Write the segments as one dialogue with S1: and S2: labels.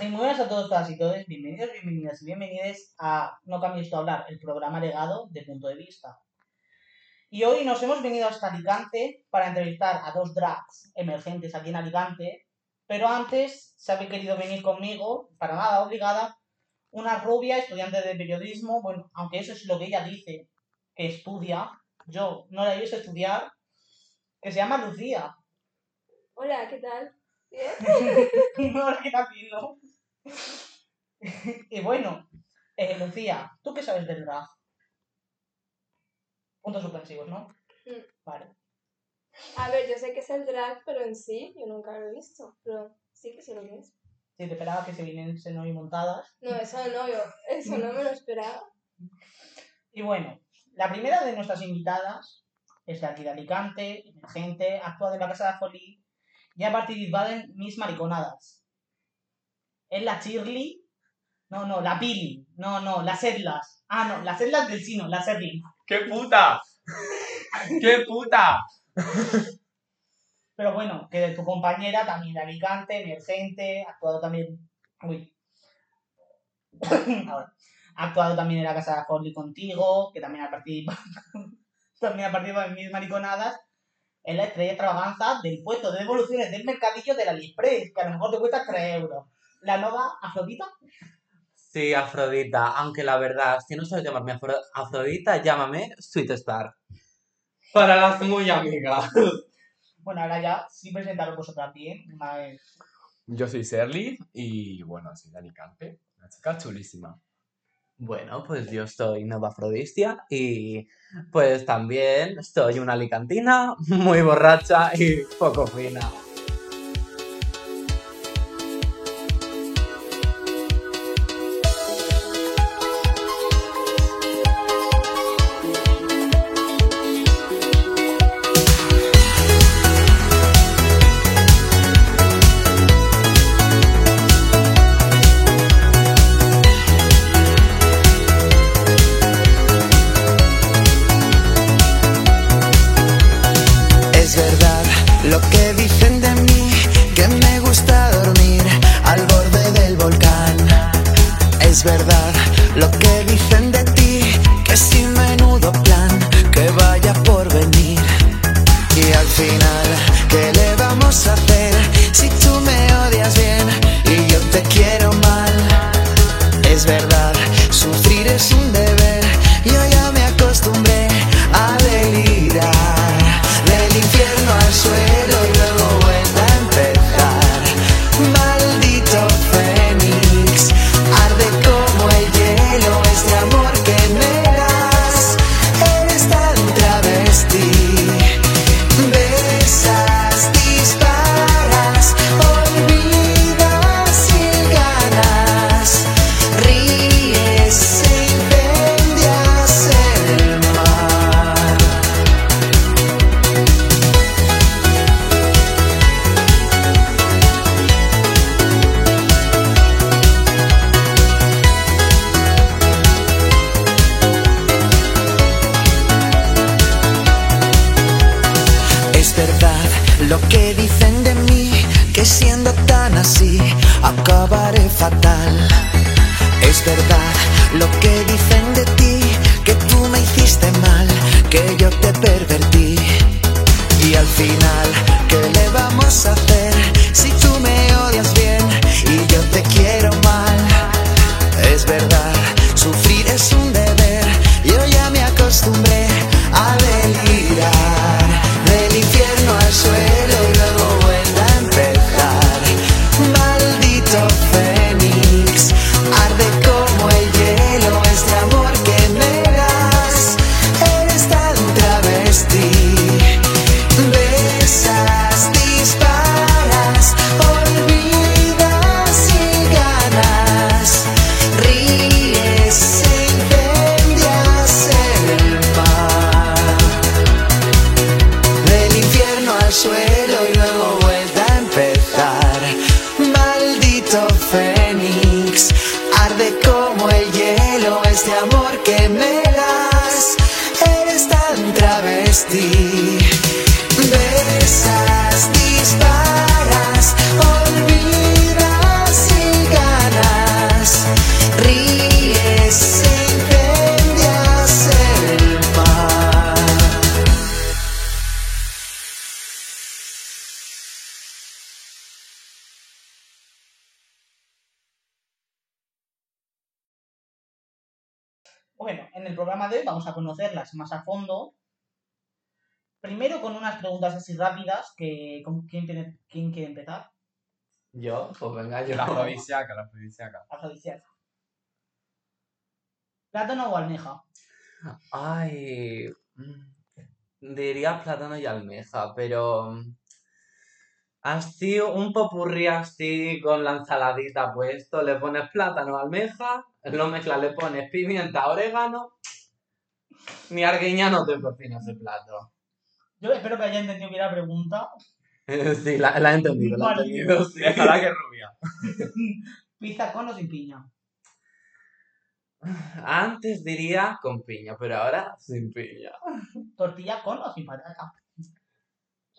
S1: Muy buenas a todos, todas y todos. Bienvenidos, bienvenidas y bienvenidos a No cambies tu hablar, el programa legado de punto de vista. Y hoy nos hemos venido hasta Alicante para entrevistar a dos drags emergentes aquí en Alicante. Pero antes se había querido venir conmigo, para nada obligada, una rubia estudiante de periodismo. Bueno, aunque eso es lo que ella dice, que estudia. Yo no la he visto estudiar. Que se llama Lucía.
S2: Hola, ¿qué tal? ¿Bien?
S1: no decir, ¿no? y bueno, eh, Lucía, ¿tú qué sabes del drag? Puntos suspensivos, ¿no?
S2: Mm.
S1: Vale.
S2: A ver, yo sé que es el drag, pero en sí yo nunca lo he visto. Pero sí que sé lo que es.
S1: Si te esperaba que se viniesen hoy montadas.
S2: No, eso no, yo, eso no me lo esperaba.
S1: Y bueno, la primera de nuestras invitadas es de aquí de Alicante, emergente, actúa de la Casa de Jolie y ha participado en Mis Mariconadas. Es la Shirley. No, no, la Pili. No, no, las Edlas. Ah, no, las Edlas del Sino, la Shirley.
S3: ¡Qué puta! ¡Qué puta!
S1: Pero bueno, que de tu compañera también de Alicante, emergente, ha actuado también. Uy. Ahora. Ha actuado también en la casa de Holly contigo, que también ha participado. también ha participado en mis mariconadas. Es la estrella extravaganza del puesto de devoluciones del mercadillo del AliExpress, que a lo mejor te cuesta 3 euros. La nueva Afrodita.
S3: Sí, Afrodita, aunque la verdad, si no sabes llamarme Afro- Afrodita, llámame Sweet Star. Para las muy amigas.
S1: Bueno, ahora ya sí presentaros vosotras bien. Una vez.
S4: Yo soy Serly y bueno, soy de Alicante, una chica chulísima.
S3: Bueno, pues yo soy Nova Afrodisia y pues también soy una alicantina muy borracha y poco fina.
S5: Es verdad lo que dicen de ti, que sin menudo plan, que vaya por venir. Y al final, ¿qué le vamos a hacer si tú me odias bien y yo te quiero mal? Es verdad, sufrir es un deber, yo ya me acostumbré a delirar del infierno al suelo
S1: programa de hoy vamos a conocerlas más a fondo. Primero con unas preguntas así rápidas, que ¿con quién, tiene, quién quiere empezar?
S3: Yo, pues venga, yo.
S4: La afrodisíaca, la afrodisíaca.
S1: Afrodisíaca. ¿Plátano o almeja?
S3: Ay, mm, diría plátano y almeja, pero mm, así un popurrí así con la ensaladita puesto, le pones plátano, almeja, lo mezclas, le pones pimienta, orégano, ni arguiña no te cocina ese plato.
S1: Yo espero que haya entendido bien la pregunta.
S3: Sí, la, la he entendido, la he
S1: Vale.
S3: entendido, sí.
S4: Déjala que es rubia.
S1: ¿Pizza con o sin piña?
S3: Antes diría con piña, pero ahora sin piña.
S1: ¿Tortilla con o sin patata?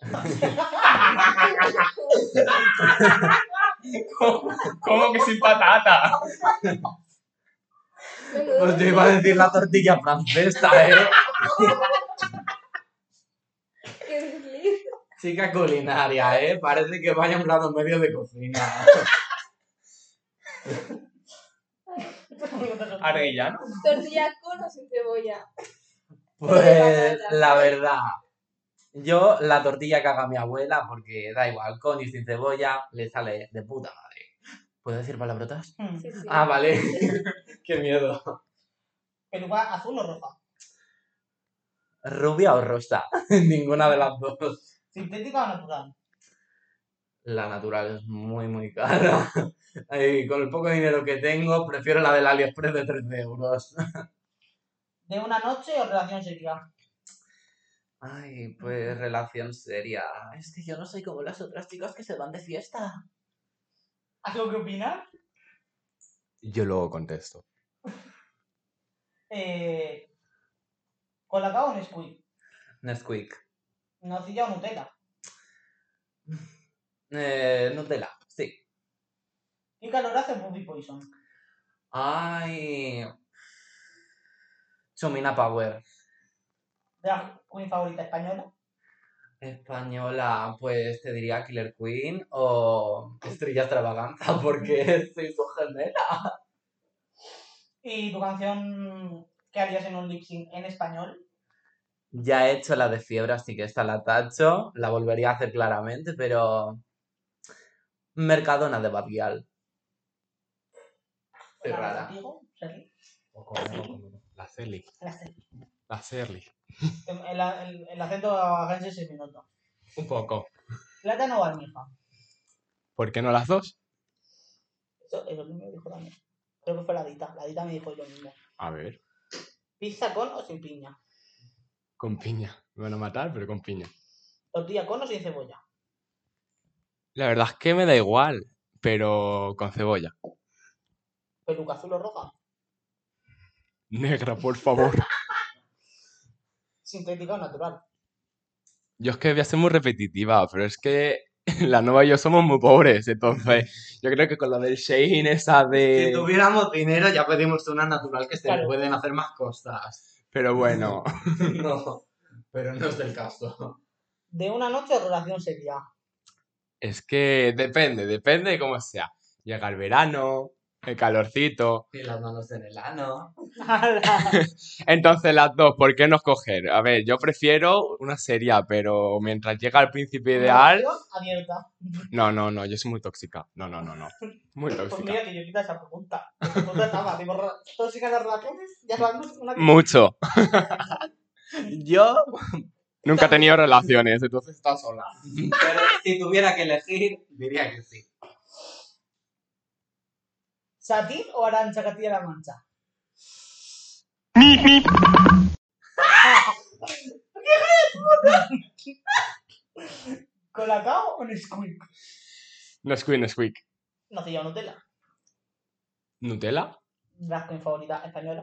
S4: ¿Cómo, cómo que sin patata?
S3: Pues yo iba a decir la tortilla francesa, ¿eh? Chica culinaria, ¿eh? Parece que vaya a un grado medio de cocina.
S4: ¿Arguillano?
S2: Tortilla con o sin cebolla.
S3: Pues la verdad, yo la tortilla que haga mi abuela, porque da igual, con y sin cebolla, le sale de puta madre. ¿Puedo decir palabrotas?
S1: Hmm.
S2: Sí, sí.
S3: Ah, vale. Qué miedo.
S1: ¿Peluca azul o roja?
S3: ¿Rubia o rosa? Ninguna de las dos.
S1: ¿Sintética o natural?
S3: La natural es muy, muy cara. Y con el poco dinero que tengo, prefiero la del AliExpress de 13 euros.
S1: ¿De una noche o relación seria?
S3: Ay, pues relación seria. Es que yo no soy como las otras chicas que se van de fiesta.
S1: ¿Algo que opinar?
S4: Yo luego contesto.
S1: Eh, ¿Colacao o Nesquik?
S3: Nesquik.
S1: ¿Nocilla o Nutella?
S3: Eh, Nutella, sí.
S1: ¿Qué calor hace Bobby Poison?
S3: Ay. Chomina Power.
S1: ¿Drag queen favorita española?
S3: Española, pues te diría Killer Queen o Estrella Extravaganza, porque soy su gemela.
S1: ¿Y tu canción que harías en un lip sync en español?
S3: Ya he hecho la de fiebre, así que esta la tacho. La volvería a hacer claramente, pero. Mercadona de. Qué
S1: ¿La
S3: rara.
S1: contigo, Sergi?
S4: La Celi.
S1: La sé.
S4: La Serli.
S1: El, el, el acento agense se me nota.
S4: Un poco.
S1: ¿Plátano o almeja?
S4: ¿Por qué no las dos?
S1: Eso es lo mismo que dijo también. Creo que fue la Dita. La Dita me dijo lo mismo.
S4: A ver.
S1: ¿Pizza con o sin piña?
S4: Con piña. Me van a matar, pero con piña.
S1: ¿Tortilla con o sin cebolla?
S4: La verdad es que me da igual, pero con cebolla.
S1: ¿Peluca azul o roja?
S4: Negra, por favor.
S1: ¿Sintética o natural?
S4: Yo es que voy a ser muy repetitiva, pero es que la nueva y yo somos muy pobres, entonces yo creo que con lo del Shein esa
S3: Si
S4: de...
S3: tuviéramos dinero, ya pedimos una natural que se
S1: Claro.
S3: pueden hacer más cosas.
S4: Pero bueno,
S3: no, pero no es el caso.
S1: ¿De una noche o relación seria?
S4: es que depende, depende de cómo sea. Llega el verano, el calorcito.
S3: Y las manos en el ano.
S4: Entonces las dos, ¿por qué no escoger? A ver, yo prefiero una seria, pero mientras llega el príncipe ideal...
S1: Abierta.
S4: No, no, no, yo soy muy tóxica. No, no, no, no. Muy
S1: Pues
S4: tóxica.
S1: mira que yo quita esa pregunta. La pregunta estaba, digo, tóxicas las relaciones, ya sabemos una.
S4: Mucho.
S3: Yo,
S4: Nunca he tenido relaciones, entonces está sola.
S3: pero si tuviera que elegir, diría que sí.
S1: ¿Satín o Arancha Castilla-La Mancha? ¿Colacao o Nesquik?
S4: Nesquik, Nesquik.
S1: Nocilla o Nutella.
S4: ¿Nutella?
S1: Drag queen favorita española.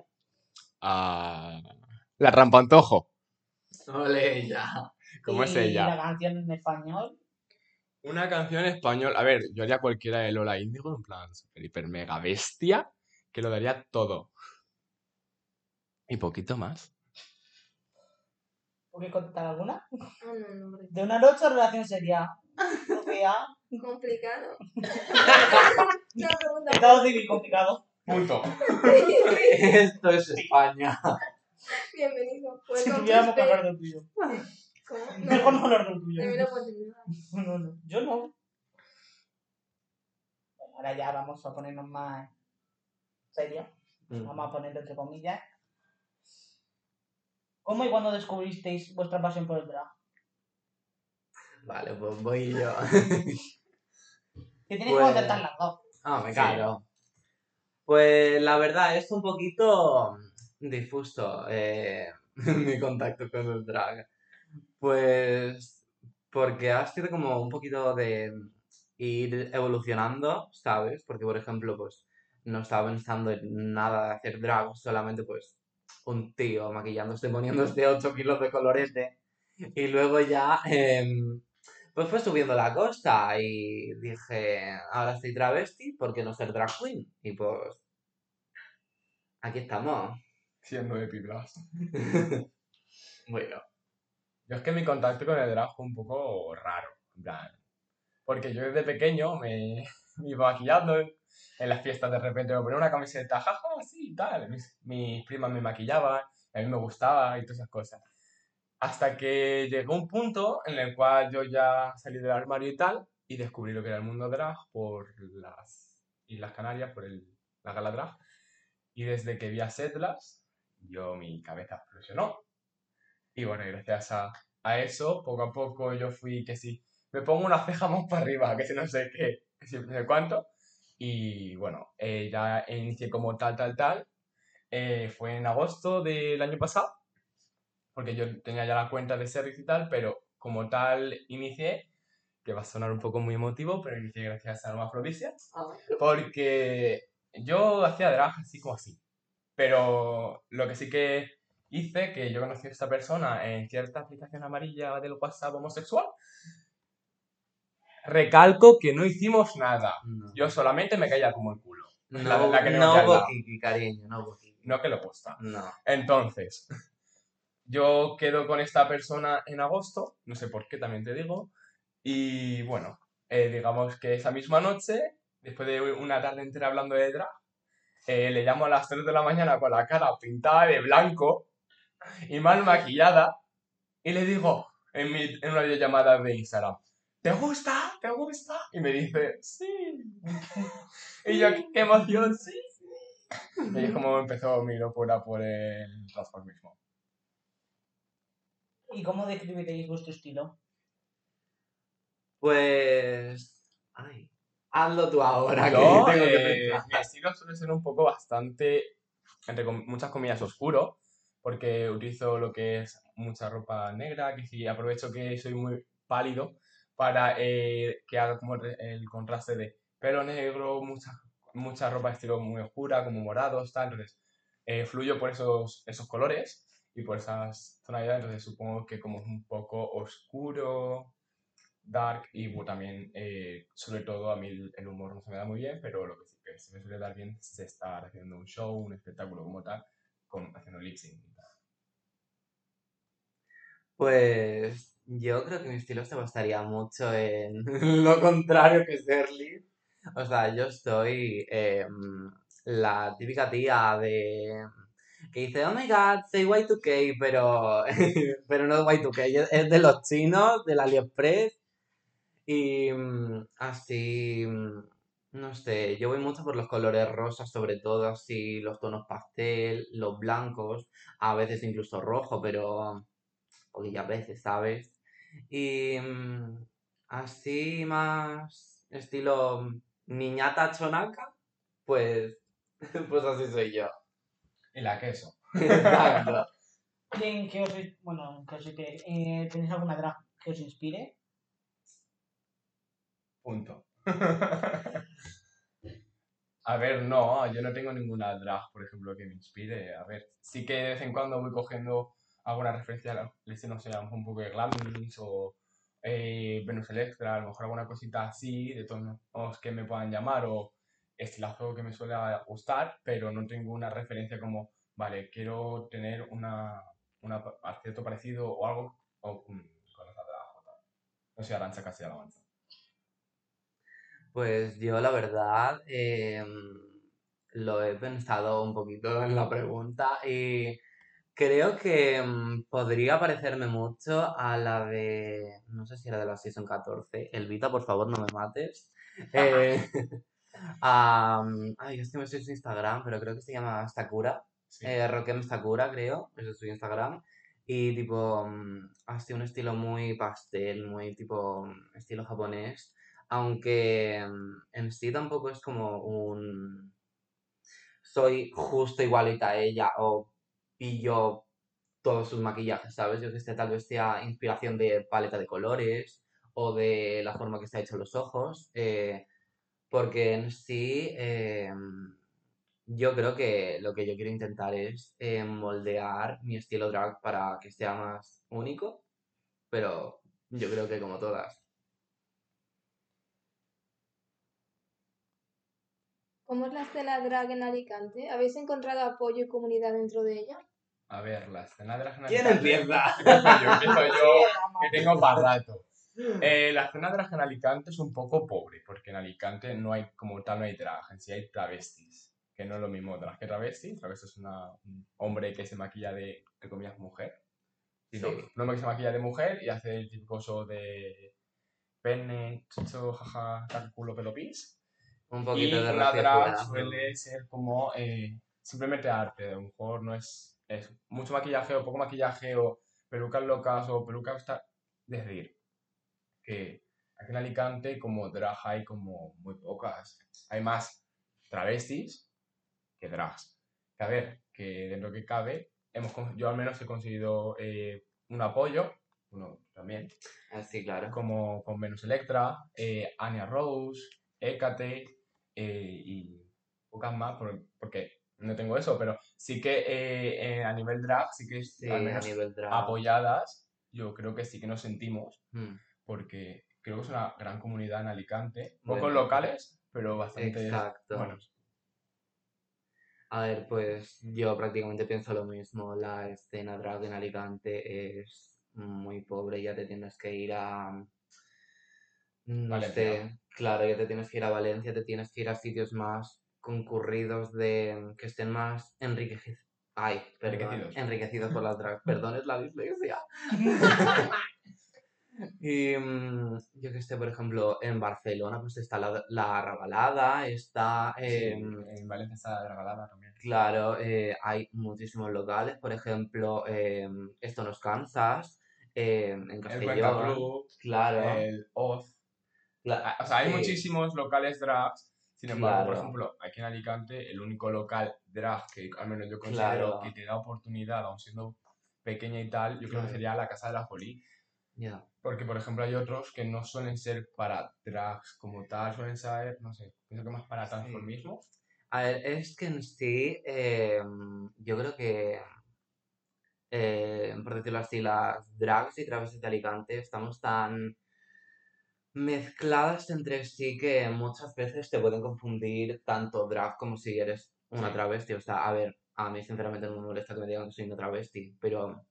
S4: Ah, la rampantojo.
S3: Ole, ya.
S4: ¿Cómo es
S1: Y
S4: ella?
S1: la canción en español.
S4: Una canción española. A ver, yo haría cualquiera de Lola Índigo, en plan, super hiper mega bestia, que lo daría todo. Y poquito más.
S1: ¿Por qué contestar alguna?
S2: Ah.
S1: De una noche relación seria. Sofía.
S2: Complicado. No, pregunta.
S1: Estado civil complicado.
S4: Punto.
S3: Esto es España.
S2: Bienvenido. Pues
S1: Si tuviéramos que hablar del tuyo.
S2: ¿Cómo?
S1: Mejor no hablar del tuyo.
S2: Oportunidad.
S1: No, no, yo no. Bueno, ahora ya vamos a ponernos más serios. Vamos a ponerlo entre comillas. ¿Cómo y cuándo descubristeis vuestra pasión por el drag?
S3: Vale, pues voy yo.
S1: Que tienes
S3: Pues-
S1: que contestar las dos.
S3: Ah, me
S4: Sí.
S3: claro. Pues la verdad es un poquito difuso eh, mi contacto con el drag. Pues porque ha sido como un poquito de ir evolucionando, ¿sabes? Porque, por ejemplo, pues no estaba pensando en nada de hacer drag, solamente pues un tío maquillándose, poniéndose 8 kilos de colorete. Y luego ya, em, pues fue subiendo la cosa y dije, ahora estoy travesti, ¿por qué no ser drag queen? Y pues, aquí estamos.
S4: Siendo Epiblast.
S3: bueno,
S4: Yo es que mi contacto con el drag fue un poco raro. en plan, Porque yo desde pequeño me, me iba maquillando en las fiestas de repente me ponía una camiseta, jaja, así y tal. Mis, mis primas me maquillaban, a mí me gustaba y todas esas cosas. Hasta que llegó un punto en el cual yo ya salí del armario y tal, y descubrí lo que era el mundo drag por las Islas Canarias, por el, la gala drag. Y desde que vi a Setlas, yo mi cabeza explosionó. Y bueno, y gracias a, a eso, poco a poco yo fui que sí, me pongo una ceja más para arriba, que si no sé qué, que si no sé cuánto. Y bueno, eh, ya inicié como tal, tal, tal. Eh, fue en agosto del año pasado, porque yo tenía ya la cuenta de Service y tal, pero como tal inicié, que va a sonar un poco muy emotivo, pero inicié gracias a Alma Afrodisia, porque yo hacía drag así como así. Pero lo que sí que hice, que yo conocí a esta persona en cierta aplicación amarilla del WhatsApp homosexual, recalco que no hicimos nada.
S3: no.
S4: Yo solamente me caía como el culo.
S3: No,
S4: la- la que
S3: no cariño, no kiki.
S4: No que lo posta.
S3: No.
S4: Entonces, yo quedo con esta persona en agosto, no sé por qué, también te digo, y bueno, eh, digamos que esa misma noche, después de una tarde entera hablando de drag, eh, le llamo a las 3 de la mañana con la cara pintada de blanco y mal maquillada, y le digo en, mi, en una videollamada de Instagram, ¿te gusta? ¿Te gusta? Y me dice, sí. y yo, qué, qué emoción, sí. Y es como empezó mi locura por el transformismo.
S1: ¿Y cómo describiréis vuestro estilo?
S3: Pues. Ay. Hazlo tú ahora,
S4: Yo,
S3: que tengo que
S4: eh,
S3: pensar.
S4: mi estilo suele ser un poco bastante, entre com- muchas comillas, oscuro, porque utilizo lo que es mucha ropa negra, que sí aprovecho que soy muy pálido para eh, que haga como el contraste de pelo negro, mucha, mucha ropa estilo muy oscura, como morados, tal, entonces eh, fluyo por esos, esos colores y por esas tonalidades, entonces supongo que como es un poco oscuro, dark y bueno, también, eh, sobre todo, a mí el, humor no se me da muy bien, pero lo que sí que se me suele dar bien es estar haciendo un show, un espectáculo como tal, con, haciendo lip sync.
S3: Pues yo creo que mi estilo se basaría mucho en lo contrario que Serly. O sea, yo soy em, la típica tía de que dice, oh my god, soy Y2K, pero, pero no es Y2K, es- de los chinos, del AliExpress. Y mm, así, mm, no sé, yo voy mucho por los colores rosas, sobre todo, así, los tonos pastel, los blancos, a veces incluso rojo, pero poquillas veces, ¿sabes? Y mm, así más estilo niñata chonaca, pues, pues así soy yo.
S4: Y la queso.
S3: Exacto.
S1: ¿Y en qué os, bueno, en qué os inspire? Eh, ¿Tenéis alguna drag que os inspire?
S4: Punto. A ver, no, yo no tengo ninguna drag, por ejemplo, que me inspire. A ver, sí que de vez en cuando voy cogiendo alguna referencia, a la- no sé, a lo mejor un poco de Glamis o eh, Venus Electra, a lo mejor alguna cosita así, de tonos que me puedan llamar o estilazo que me suele gustar, pero no tengo una referencia como, vale, quiero tener una, una cierto parecido o algo o, mm, con esa drag o tal. No sé, Arancha Castilla-La Mancha.
S3: Pues yo la verdad, em, lo he pensado un poquito en la pregunta y creo que mm, podría parecerme mucho a la de, no sé si era de la Season 14, Elvita, por favor, no me mates. Eh, a, mm, ay, es que me sé su Instagram, pero creo que se llama Sakura.
S4: Sí.
S3: Eh, Rokem Sakura, creo, ese es su Instagram. Y tipo, mm, así un estilo muy pastel, muy tipo estilo japonés. Aunque en sí tampoco es como un... Soy justo igualita a ella o pillo todos sus maquillajes, ¿sabes? Yo que sé, tal vez sea inspiración de paleta de colores o de la forma que está hecho los ojos. eh, porque en sí, eh, yo creo que lo que yo quiero intentar es eh, moldear mi estilo drag para que sea más único, pero yo creo que como todas.
S2: ¿Cómo es la escena drag en Alicante? ¿Habéis encontrado apoyo y comunidad dentro de ella?
S4: A ver, la escena de la
S3: ¿Quién empieza?
S4: yo empiezo yo, que tengo para rato. Eh, la escena drag en Alicante es un poco pobre, porque en Alicante no hay, como tal, no hay drag, en sí hay travestis, que no es lo mismo drag que travesti. Travesti es una- un hombre que se maquilla de, entre comillas, mujer. Sino,
S3: Sí.
S4: Un hombre que se maquilla de mujer y hace el típico show de pene, chucho, jaja, caca, culo, pelo, pis.
S3: Un
S4: Y
S3: poquito de
S4: una
S3: Rocío
S4: drag suele ser como eh, simplemente arte, a lo mejor no es, es mucho maquillaje o poco maquillaje o pelucas locas o pelucas... ta- Es decir, que aquí en Alicante como drag hay como muy pocas. Hay más travestis que drags. Que a ver, que dentro que cabe, hemos, yo al menos he conseguido eh, un apoyo, uno también,
S3: Ah, sí, claro.
S4: como con Venus Electra, eh, Anya Rose, Hécate eh, y pocas más, por- porque no tengo eso, pero sí que eh, eh, a nivel drag, sí que
S3: Sí,
S4: al
S3: a
S4: menos
S3: nivel drag.
S4: apoyadas, yo creo que sí que nos sentimos,
S3: Mm,
S4: porque creo que es una gran comunidad en Alicante, pocos locales, pero bastante
S3: Exacto.
S4: buenos.
S3: A ver, pues yo prácticamente pienso lo mismo. La escena drag en Alicante es muy pobre. Ya te tienes que ir a. No
S4: Valencia.
S3: sé. Claro, ya te tienes que ir a Valencia, te tienes que ir a sitios más concurridos de que estén más enriquecidos. Ay, perdón.
S4: Enriquecidos.
S3: Enriquecidos por las drags. Perdón, es la dislexia. Y mm, yo que sé, por ejemplo, en Barcelona pues está la, la Rabalada, está...
S4: Sí,
S3: em,
S4: en Valencia está la regalada también.
S3: Claro, eh, hay muchísimos locales, por ejemplo, eh, Esto nos cansas, eh, en
S4: El
S3: Castellón,
S4: Club,
S3: claro,
S4: el Oz, Ah, O sea, hay muchísimos locales drags. Sin embargo, por ejemplo, aquí en Alicante, el único local drag que al menos yo
S3: Claro.
S4: considero que te da oportunidad, aun siendo pequeña y tal, yo creo que sería la Casa de la Jolie.
S3: ya.
S4: Porque, por ejemplo, hay otros que no suelen ser para drags como tal, suelen ser, no sé, pienso que más para
S3: Sí.
S4: transformismo.
S3: A ver, es que en sí, eh, yo creo que, eh, por decirlo así, las drags y travestis de Alicante estamos tan mezcladas entre sí que muchas veces te pueden confundir tanto drag como si eres una travesti. O sea, a ver, a mí sinceramente no me molesta que me digan que soy una travesti, pero,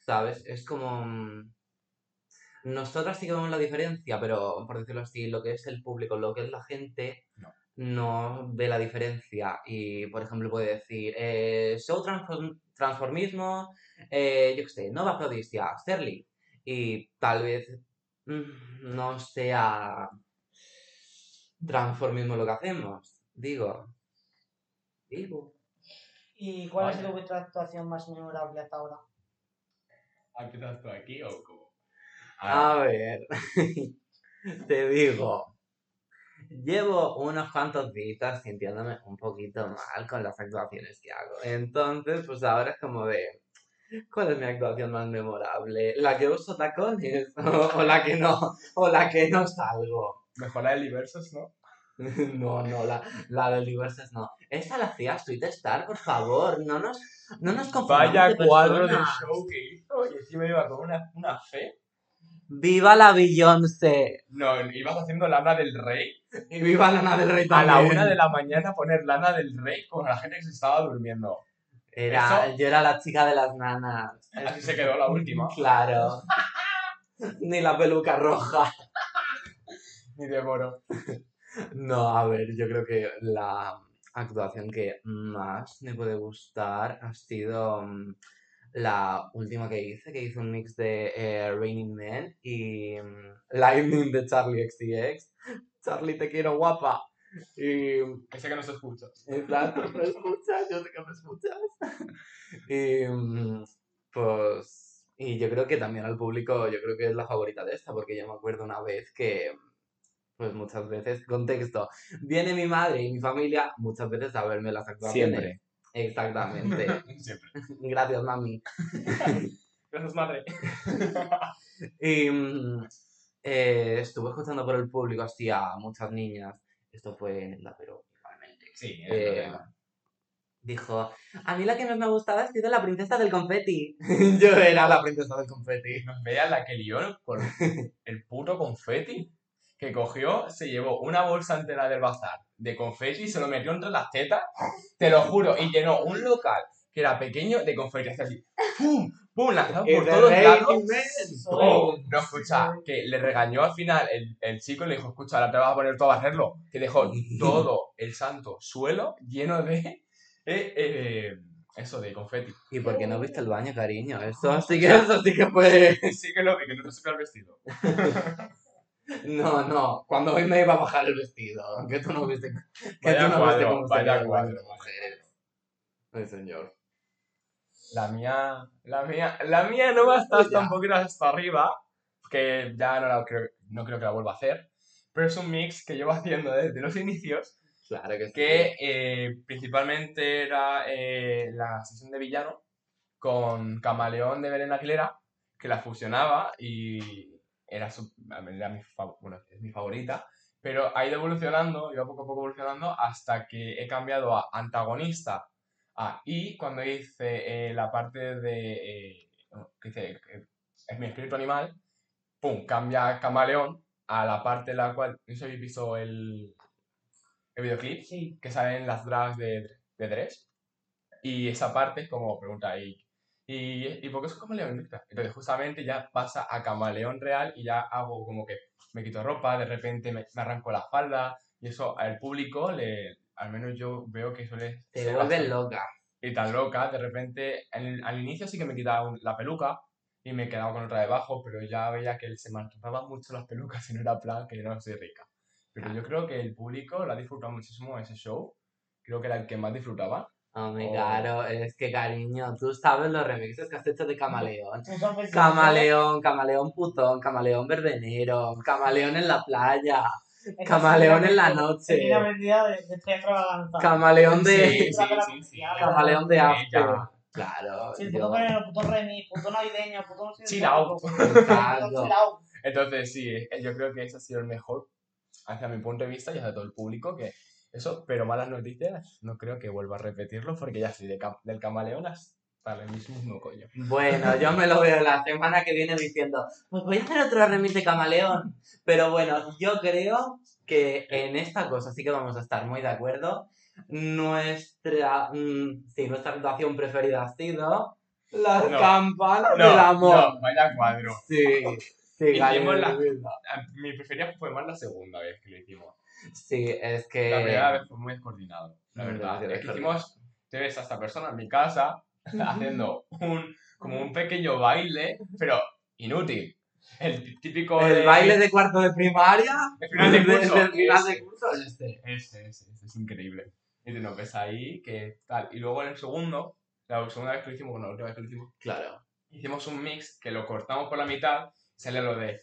S3: ¿sabes? Es como... mm, Nosotras sí que vemos la diferencia, pero por decirlo así, lo que es el público, lo que es la gente,
S4: No.
S3: no ve la diferencia. Y, por ejemplo, puede decir, eh, show transform- transformismo, eh, yo qué sé, Nova Prodisia, Sterling. Y tal vez no sea transformismo lo que hacemos. Digo. Digo.
S1: ¿Y cuál ha sido vuestra actuación más memorable hasta ahora?
S4: ¿Empiezas tú aquí o cómo?
S3: A ver, te digo, llevo unos cuantos días sintiéndome un poquito mal con las actuaciones que hago. Entonces, pues ahora es como de, ¿cuál es mi actuación más memorable? ¿La que uso tacones? ¿O, la que no? ¿O la que no salgo?
S4: Mejor la de ¿no?
S3: No, no, la, la Diverses no. Esa la hacía Sweet Star, por favor, no nos, no nos confundamos
S4: Vaya
S3: de
S4: cuadro de show que hizo y encima iba con una, una fe.
S3: ¡Viva la Beyoncé!
S4: No, ibas haciendo Lana del Rey.
S3: Y viva Lana del Rey
S4: A la
S3: también.
S4: una de la mañana poner Lana del Rey con la gente que se estaba durmiendo.
S3: Era,
S4: Eso-
S3: yo era la chica de las nanas.
S4: Así se quedó la última.
S3: Claro. Ni la peluca roja.
S4: Ni de moro.
S3: No, a ver, yo creo que la actuación que más me puede gustar ha sido mm, la última que hice, que hice un mix de eh, Raining Men y mm, Lightning de Charlie XCX. Charlie, te quiero guapa. Y
S4: Ese que no se escucha.
S3: Exacto, me escuchas, yo sé que me escuchas. Y pues, y yo creo que también al público, yo creo que es la favorita de esta, porque yo me acuerdo una vez que, pues muchas veces, contexto, viene mi madre y mi familia muchas veces a verme las actuaciones.
S4: Siempre.
S3: Exactamente.
S4: Siempre.
S3: Gracias, mami.
S4: Gracias, madre.
S3: Y mm, eh, estuve escuchando por el público así a muchas niñas. Esto fue en la pero igualmente.
S4: Sí,
S3: Eh, dijo, a mí la que más me gustaba ha sido la princesa del confeti. Yo era la princesa del confeti.
S4: Veía la que lió por el puto confeti. Que cogió, se llevó una bolsa entera del bazar de confeti, se lo metió entre las tetas, te lo juro, y llenó un local que era pequeño de confeti. Así, ¡pum! ¡Pum!
S3: Y
S4: por todos lados. Oh, no, escucha, que le regañó al final el, el chico y le dijo, escucha, ahora te vas a poner todo a hacerlo. Que dejó todo el santo suelo lleno de, eh, eh, eso, de confeti.
S3: ¿Y por qué no viste el baño, cariño? Eso sí que, eso sí que fue...
S4: Sí que lo vi, que no el vestido.
S3: No, no, cuando hoy me iba a bajar el vestido, que tú no viste, que
S4: Vaya
S3: tú no
S4: cuadro,
S3: viste cómo se
S4: cuadro.
S3: de mujeres. Ay, señor.
S4: La mía, la mía, la mía no va a estar
S3: Tuya.
S4: tampoco hasta arriba, que ya no, la creo, no creo que la vuelva a hacer, pero es un mix que llevo haciendo desde los inicios,
S3: Claro que sí.
S4: que eh, principalmente era eh, la sesión de villano con Camaleón de Belén Aguilera, que la fusionaba y era, su- era mi, fa- bueno, es mi favorita, pero ha ido evolucionando, iba poco a poco evolucionando hasta que he cambiado a antagonista a y cuando hice eh, la parte de eh, que dice eh, es mi espíritu animal, pum, cambia Camaleón a la parte en la cual, no sé si habéis visto el, el videoclip,
S1: Sí.
S4: que salen las drags de, de Dress. Y esa parte es como pregunta, ¿y, y, y por qué soy camaleón? Víctor? Entonces justamente ya pasa a camaleón real y ya hago como que me quito ropa, de repente me, me arranco la falda y eso al público, le, al menos yo veo que suele
S3: Te
S4: ser
S3: vuelves
S4: bastante-
S3: loca.
S4: y tan loca, de repente al, al inicio sí que me quitaba un- la peluca y me quedaba con otra debajo, pero ya veía que él se maltrataban mucho las pelucas y no era plan que no soy rica. Pero yo creo que el público la ha disfrutado muchísimo ese show. Creo que era el que más disfrutaba.
S3: Hombre,
S4: Oh.
S3: claro, es que cariño, tú sabes los remixes que has hecho de Camaleón. Camaleón, camaleón putón, camaleón verbenero, camaleón en la playa, camaleón en la noche,
S1: viene aprendida de, de tres extravaganzas.
S3: camaleón de...
S4: Sí, sí, sí, sí.
S3: Camaleón de
S4: Sí,
S3: after. Claro.
S1: Sí,
S3: yo-
S1: puto verano, puto navideño, Chill out.
S4: Entonces sí, eh, yo creo que ese ha sido el mejor hacia mi punto de vista y hacia todo el público. que Eso, pero malas noticias, no creo que vuelva a repetirlo porque ya estoy de cam- del camaleón hasta el mismo coño.
S3: Bueno, yo me lo veo la semana que viene diciendo, pues voy a hacer otro remix de Camaleón. Pero bueno, yo creo que en esta cosa sí que vamos a estar muy de acuerdo. Nuestra, mm, sí, nuestra actuación preferida ha sido las
S4: No.
S3: campanas
S4: No,
S3: del amor.
S4: no, vaya cuadro.
S3: Sí, sí,
S4: Hicimos la-
S3: de verdad.
S4: A- Mi preferida fue más la segunda vez que lo hicimos.
S3: Sí, es que...
S4: La primera vez fue muy descoordinado, la
S3: Mm,
S4: verdad. Es que hicimos, te ves a esta persona en mi casa haciendo un, como un pequeño baile, pero inútil. El típico
S3: El
S4: de-
S3: baile de cuarto de primaria.
S4: de final de curso.
S3: del final
S4: ese.
S3: de curso, este.
S4: Ese, ese, ese es increíble. Y te lo ves ahí, que tal. Y luego en el segundo, la segunda vez que lo hicimos, bueno, la última vez que lo hicimos,
S3: Claro.
S4: hicimos un mix que lo cortamos por la mitad, sale lo de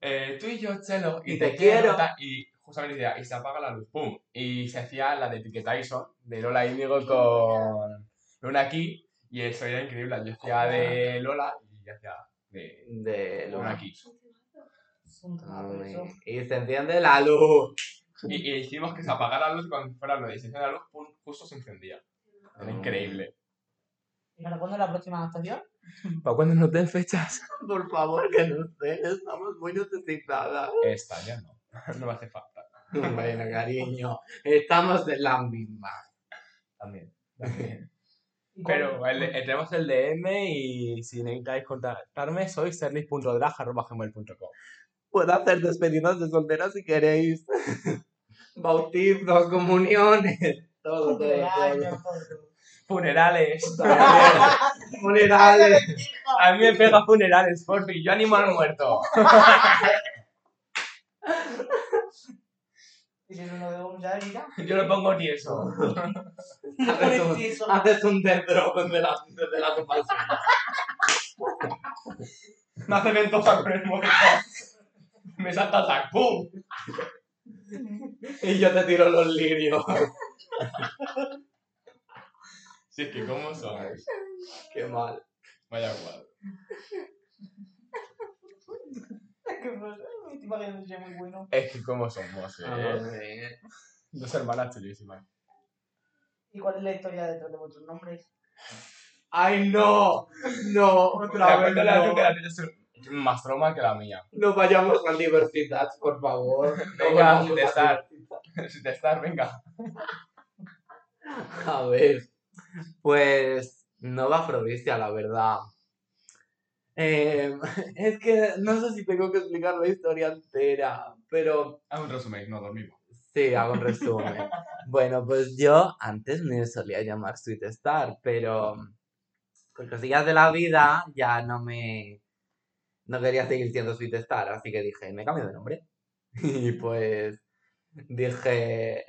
S4: eh, tú y yo, Chelo, y,
S3: Y
S4: te,
S3: te
S4: quiero,
S3: quiero.
S4: y justamente decía, y se apaga la luz, pum, y se hacía la de Pique Tyson, de Lola Índigo con Luna aquí, y eso era increíble, yo hacía de Lola y hacía de
S3: De Ay,
S1: eso.
S3: Y se enciende la luz.
S4: Y, y hicimos que se apagara la luz y cuando fuera lo de se la luz, justo se encendía. Era increíble.
S1: ¿Y para cuándo es la próxima adaptación?
S4: ¿Para cuándo nos den fechas?
S3: Por favor, que no sé, estamos muy necesitadas.
S4: Esta ya no, no me hace falta.
S3: Bueno, cariño, estamos en la misma.
S4: También. también. Pero el, el- tenemos el DM y si necesitáis contactarme soy serlis.drag.gmail.com
S3: Puedo hacer despedidas de solteras si queréis. Bautizos, comuniones. todo, todo, todo.
S4: Funerales.
S3: Funerales.
S4: A mí me pega funerales, porfi. Yo animo al muerto.
S1: Y si es uno de un ya mira.
S4: Yo lo pongo tieso.
S3: Haces un, haces un death drop desde la, desde la tumba.
S4: Me hace ventosa con el muerto. Me salta sac. ¡Pum!
S3: Y yo te tiro los lirios.
S4: Sí, es que cómo son.
S3: Qué mal.
S4: Vaya cuadro.
S1: Que no sé, me imagino que sea muy bueno.
S4: Es que cómo somos,
S3: A
S4: eh.
S3: ver.
S4: Dos hermanas chulísimas.
S1: ¿Y cuál es la historia detrás de vuestros nombres?
S3: ¡Ay, no! No, otra vez
S4: a
S3: no.
S4: que la tuya es más trauma que la mía.
S3: No vayamos a diversidad, por favor. No
S4: Venga, sin
S3: a
S4: estar.
S3: diversidad.
S4: Si te estás, venga.
S3: A ver, pues no va provincia, la verdad. Eh, es que no sé si tengo que explicar la historia entera, pero
S4: Haz un resumen, no dormimos.
S3: sí, hago un resumen. bueno, pues yo antes me solía llamar Sweet Star, pero por cosillas de la vida ya no me... No quería seguir siendo Sweet Star, así que dije, me cambio de nombre. Y pues dije,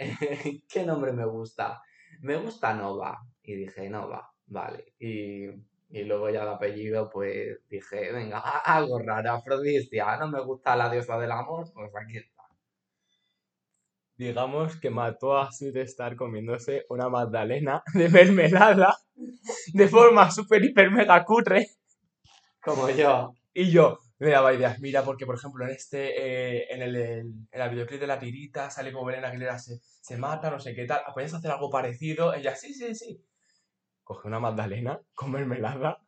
S3: ¿qué nombre me gusta? Me gusta Nova. Y dije, Nova, vale. Y, y luego ya el apellido, pues dije, venga, algo raro, Afrodisia. No me gusta la diosa del amor, pues aquí está.
S4: Digamos que mató a Sweet Star comiéndose una magdalena de mermelada de forma súper, hiper, mega cutre.
S3: Como yo.
S4: Y yo le daba ideas. Mira, porque por ejemplo en este, eh, en el, en el videoclip de la tirita sale como Belén Aguilera se, se mata, no sé qué tal. ¿Puedes hacer algo parecido? Ella, sí, sí, sí. Coge una magdalena con mermelada,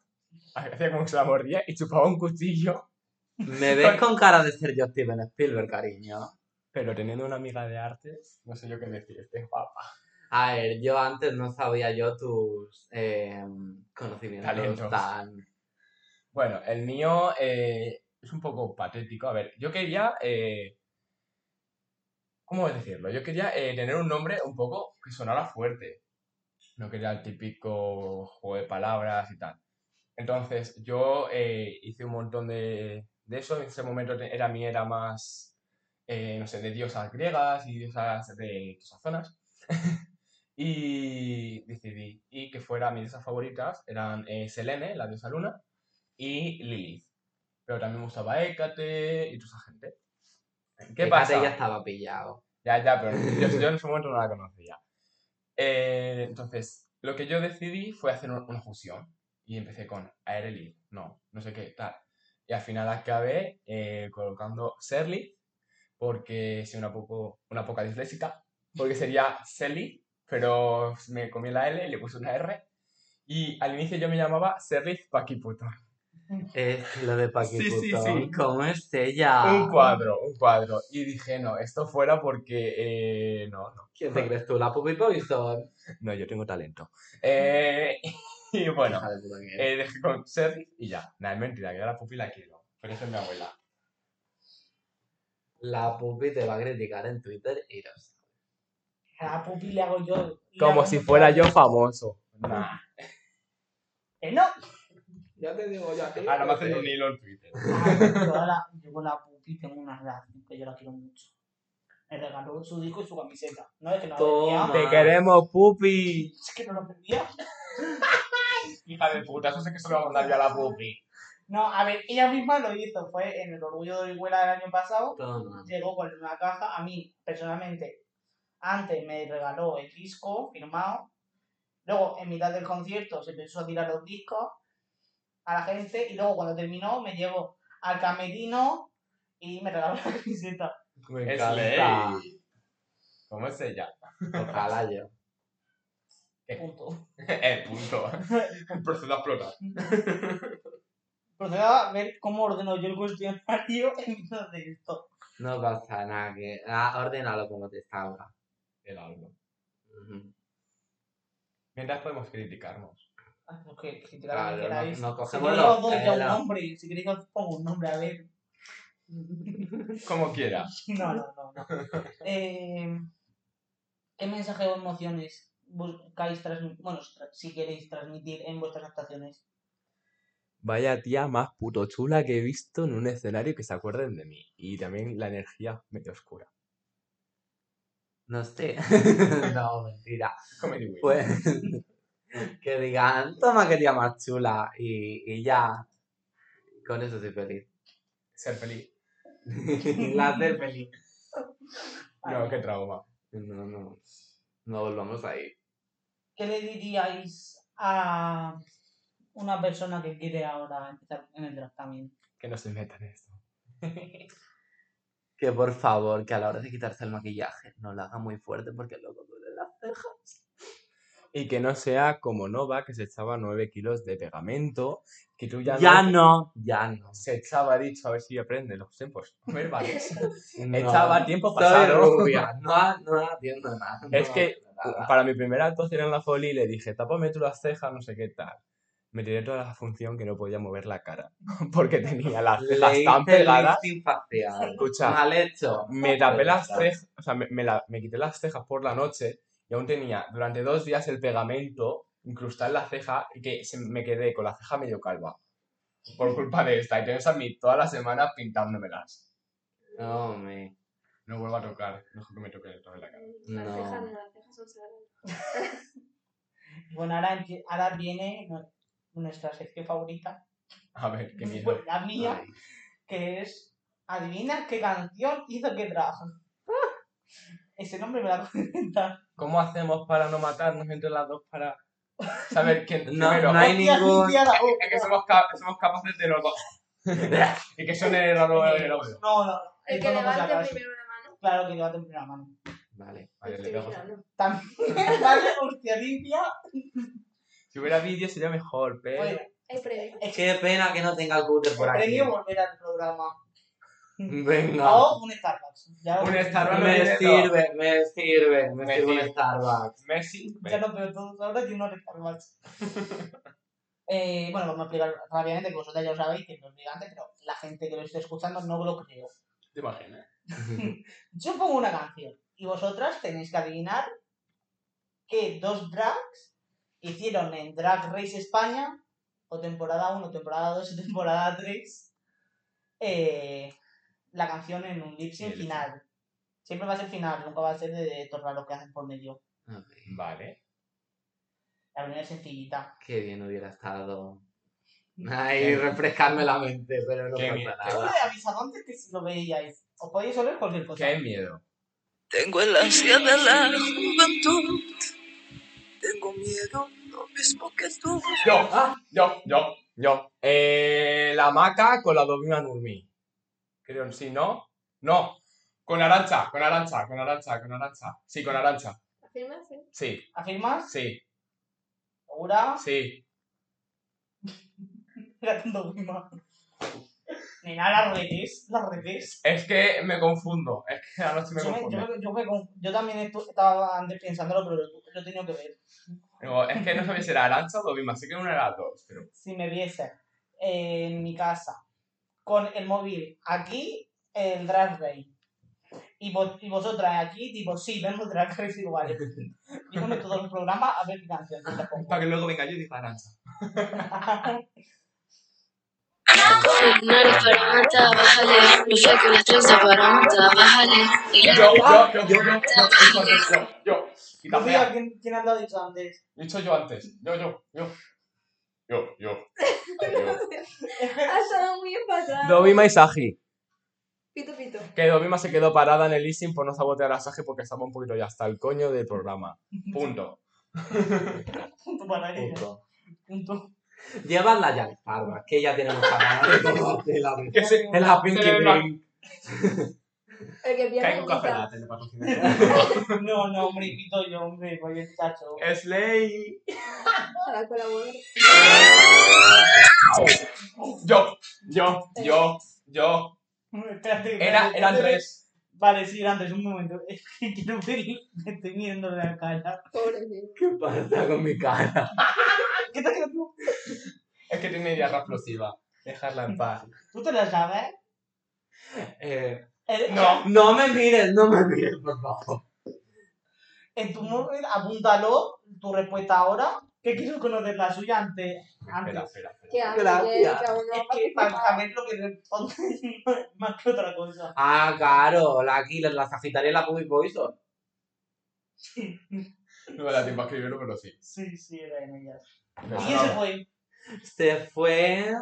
S4: hacía como que se la mordía y chupaba un cuchillo.
S3: Me ves con cara de ser yo Steven Spielberg, cariño.
S4: Pero teniendo una amiga de artes, no sé yo qué decirte, guapa.
S3: A ver, yo antes no sabía yo tus eh, conocimientos
S4: Talentos.
S3: tan...
S4: Bueno, el mío eh, es un poco patético. A ver, yo quería. eh, ¿Cómo decirlo? Yo quería eh, tener un nombre un poco que sonara fuerte. No quería el típico juego de palabras y tal. Entonces, yo eh, hice un montón de, de eso. En ese momento era mi era más, eh, no sé, de diosas griegas y diosas de esas zonas. y decidí y que fuera mis diosas favoritas eran eh, Selene, la diosa luna, y Lilith. Pero también me gustaba Hécate y toda esa gente. ¿Qué
S3: Hécate
S4: pasa?
S3: ya estaba pillado.
S4: Ya, ya, pero yo, yo en ese momento no la conocía. Eh, entonces, lo que yo decidí fue hacer un- una fusión. Y empecé con Aerelith, no, no sé qué, tal. Y al final acabé eh, colocando Serly, porque soy una poco, una poca disléxica, porque sería Selly, pero me comí la L y le puse una R. Y al inicio yo me llamaba Serlith Paquiputo.
S3: Que lo de Paquiputón,
S4: Sí, sí, sí.
S3: ¿cómo es ella?
S4: Un cuadro, un cuadro. Y dije, no, esto fuera porque... eh, no, no.
S3: ¿Quién te crees tú? ¿La Puppy Poison?
S4: No, yo tengo talento. Eh, y bueno, eh, dejé con Serry y ya. Nada, es mentira, que yo a la pupi la quiero. Pero esa es mi abuela.
S3: La Puppy te va a criticar en Twitter y lo sabes.
S1: A la pupi le hago yo. le
S4: Como
S1: hago
S4: si fuera yo famoso. Nah.
S1: Eh, no.
S3: Ya te digo yo a ti.
S4: Ahora me hacen
S3: te-
S4: un hilo en Twitter.
S1: Ah, yo, ahora, yo con la pupi tengo una relación que yo la quiero mucho. Me regaló su disco y su camiseta. No es que no lo
S3: Toma.
S4: ¡Te queremos, pupi!
S1: Es que no lo vendía.
S4: Hija de puta, eso sé que se lo va a mandar yo a la pupi.
S1: No, a ver, ella misma lo hizo. Fue en el Orgullo de Orihuela del año pasado.
S3: Toma.
S1: Llegó con una caja. A mí, personalmente, antes me regaló el disco firmado. Luego, en mitad del concierto, se empezó a tirar los discos a la gente. Y luego, cuando terminó, me llevó al camerino y me regaló la camiseta.
S3: Me
S4: Es ley. ¿Cómo es ella?
S3: Ojalá yo.
S1: Punto.
S4: El punto. Procedo a explotar.
S1: Procedo a ver cómo ordeno yo el cuestionario en mitad de esto.
S3: No pasa nada, que... Ah, ordénalo como te salga.
S4: El algo. Mientras podemos criticarnos.
S1: Que
S3: Claro,
S1: lo que queráis.
S3: no, no
S1: Si
S3: cogemos los
S1: doy un nombre. Si queréis os pongo un nombre, a ver.
S4: Como quiera.
S1: No, no, no. no. Eh, ¿Qué mensaje o emociones buscáis transmitir, bueno, si queréis transmitir en vuestras actuaciones.
S4: Vaya tía más puto chula que he visto en un escenario que se acuerden de mí. Y también la energía medio oscura.
S3: No sé. no, mentira. Pues que digan, toma que tía más chula y, y ya. Con eso soy feliz.
S4: Ser feliz.
S3: La hacer feliz.
S4: No, qué trauma.
S3: No, no. No volvamos ahí.
S1: ¿Qué le diríais a una persona que quiere ahora empezar en el también?
S4: Que no se metan en esto.
S3: Que por favor, que a la hora de quitarse el maquillaje no lo haga muy fuerte porque luego duele las cejas.
S4: Y que no sea como Nova, que se echaba 9 kilos de pegamento, que tú ya,
S3: Ya no, ya no.
S4: Se echaba, dicho, a ver si aprende los tiempos verbales.
S3: No.
S4: Echaba tiempo pasado.
S3: rubia, no, no atiendo nada.
S4: Es
S3: no
S4: que
S3: nada.
S4: para mi primera actuación en la Foli le dije, tápame tú las cejas, no sé qué tal. Me tiré toda la función que no podía mover la cara, porque tenía las cejas tan pegadas.
S3: facial.
S4: Escucha,
S3: Mal hecho.
S4: me tapé las cejas, o sea, me, me la- me quité las cejas por la noche y aún tenía durante dos días el pegamento incrustado en la ceja y que se- me quedé con la ceja medio calva. Por culpa de esta. Y tengo a mí toda la semana pintándomelas.
S3: No, me.
S4: No vuelvo a tocar, mejor que me toque el en la cara.
S2: Las
S3: No.
S2: cejas no, las cejas son sagradas.
S1: Bueno, ahora, ahora viene nu- nuestra sección favorita,
S4: A ver, qué miedo.
S1: pues, la mía,
S3: Ay.
S1: que es Adivina qué canción hizo que drag. Ese nombre me la cuenta.
S4: ¿Cómo hacemos para no matarnos entre las dos para saber quién
S3: No,
S4: primero?
S3: no hay ningún-
S4: Es que somos, ca- somos capaces de los dos. y que suene raro el audio.
S1: No, no.
S2: El que levante primero la mano.
S1: Claro que levante primero la mano.
S3: Vale.
S4: Vale, le pego.
S1: También, vale, hostia limpia.
S4: Si hubiera vídeo sería mejor, pero...
S1: Bueno, es que
S3: Qué pena que no tenga el cúter por
S1: el
S3: aquí.
S1: premio volver al programa.
S3: Venga.
S1: O un Starbucks. Ya
S4: Un Starbucks.
S3: Me
S4: directo.
S3: sirve, me sirve, me
S4: Me
S3: sirve un. Starbucks.
S4: Messi,
S1: Ya no, pero todos ahora tienen unos Starbucks. eh, bueno, vamos a explicar rápidamente, que vosotros ya lo sabéis, que no es gigante, pero la gente que lo esté escuchando no lo creo.
S4: ¿te imaginas?
S1: Yo pongo una canción y vosotras tenéis que adivinar qué dos drags hicieron en Drag Race España, o temporada 1, temporada 2 y temporada 3, eh, la canción en un lip sync final. Siempre va a ser final, nunca va a ser de, de tornar lo que hacen por medio.
S3: Ok.
S4: Vale.
S1: La primera es sencillita.
S3: Qué bien hubiera estado. Ay, refrescarme la mente, pero no
S4: Qué
S3: pasa
S4: qué
S1: Yo
S3: nada.
S1: he avisado antes que si lo veíais, os podéis oler cualquier cosa.
S4: Qué miedo.
S5: Tengo el ansia de la juventud. Tengo miedo, lo mismo que tú.
S4: Yo, yo, yo, yo. Eh, la maca con la Dovima Nurmi. Creo, sí, ¿no? No. Con Arancha, con Arancha, con Arancha, con Arancha. Sí, con Arancha.
S2: ¿Afirmas? Sí.
S4: Sí,
S1: ¿Afirmas?
S4: sí,
S1: ¿Segura?
S4: sí.
S1: Era tanto prima. Nena, las redes, las redes.
S4: Es que me confundo. Es que anoche me
S1: Yo, me-
S4: confundo.
S1: yo, yo, me conf- yo también estaba antes pensándolo, pero lo, he tenido que ver.
S4: Digo, es que no sabía si era Arancha o Dovima. Sé que una de las dos, pero...
S1: Si me viese en mi casa con el móvil aquí, el Drag Race. Y, vos, y vosotras aquí, tipo, sí, vemos Drag Race igual. Dígame todo el programa a ver qué canción.
S4: Para que luego venga yo y diga Arancha.
S6: No eres para bájale. No sé que las se para matar, bájale.
S4: Yo, yo, yo, yo, yo, yo,
S1: quién, quién ha dicho antes.
S4: He dicho yo antes. Yo, yo, yo. Yo, yo.
S2: Ha estado muy empatado.
S4: Dovima y Saji.
S2: Pito, pito.
S4: Que Dovima se quedó parada en el leasing por no sabotear a Saji porque estaba un poquito ya hasta el coño del programa. Punto.
S1: Punto para ella.
S3: Punto.
S1: Punto.
S3: Ya al Starbucks, que ya tenemos ganas de
S4: se,
S3: En la Pinky Drink.
S2: El que pierde
S4: Caigo un café latte, le patrocina.
S1: No, no, hombre, invito yo, hombre, voy el chacho.
S4: Slay.
S2: Para colaborar.
S4: Yo, yo, yo, yo.
S1: Espérate,
S4: Era,
S1: espérate,
S4: eran tres.
S1: Vale, sí, antes, un momento. Es que quiero ver, me estoy mirando la cara.
S2: Pobrecito.
S3: ¿Qué pasa con mi cara?
S1: ¿Qué te haciendo tú?
S4: Es que tiene diarrea explosiva. Dejarla en paz.
S1: ¿Tú te la sabes?
S3: Eh,
S4: No.
S3: no me mires, no me mires, por favor.
S1: en tu móvil, apúntalo, tu respuesta ahora, que quiero conocer la suya antes.
S4: Espera, espera,
S3: Gracias.
S1: Es que para saber lo que responde más que otra cosa.
S3: Ah, claro, la Killer, la Sagitaria y la Puppy Poison.
S4: No me da tiempo a escribirlo, pero sí.
S1: Sí, sí, era en ellas. ¿Y quién se fue?
S3: Se fue.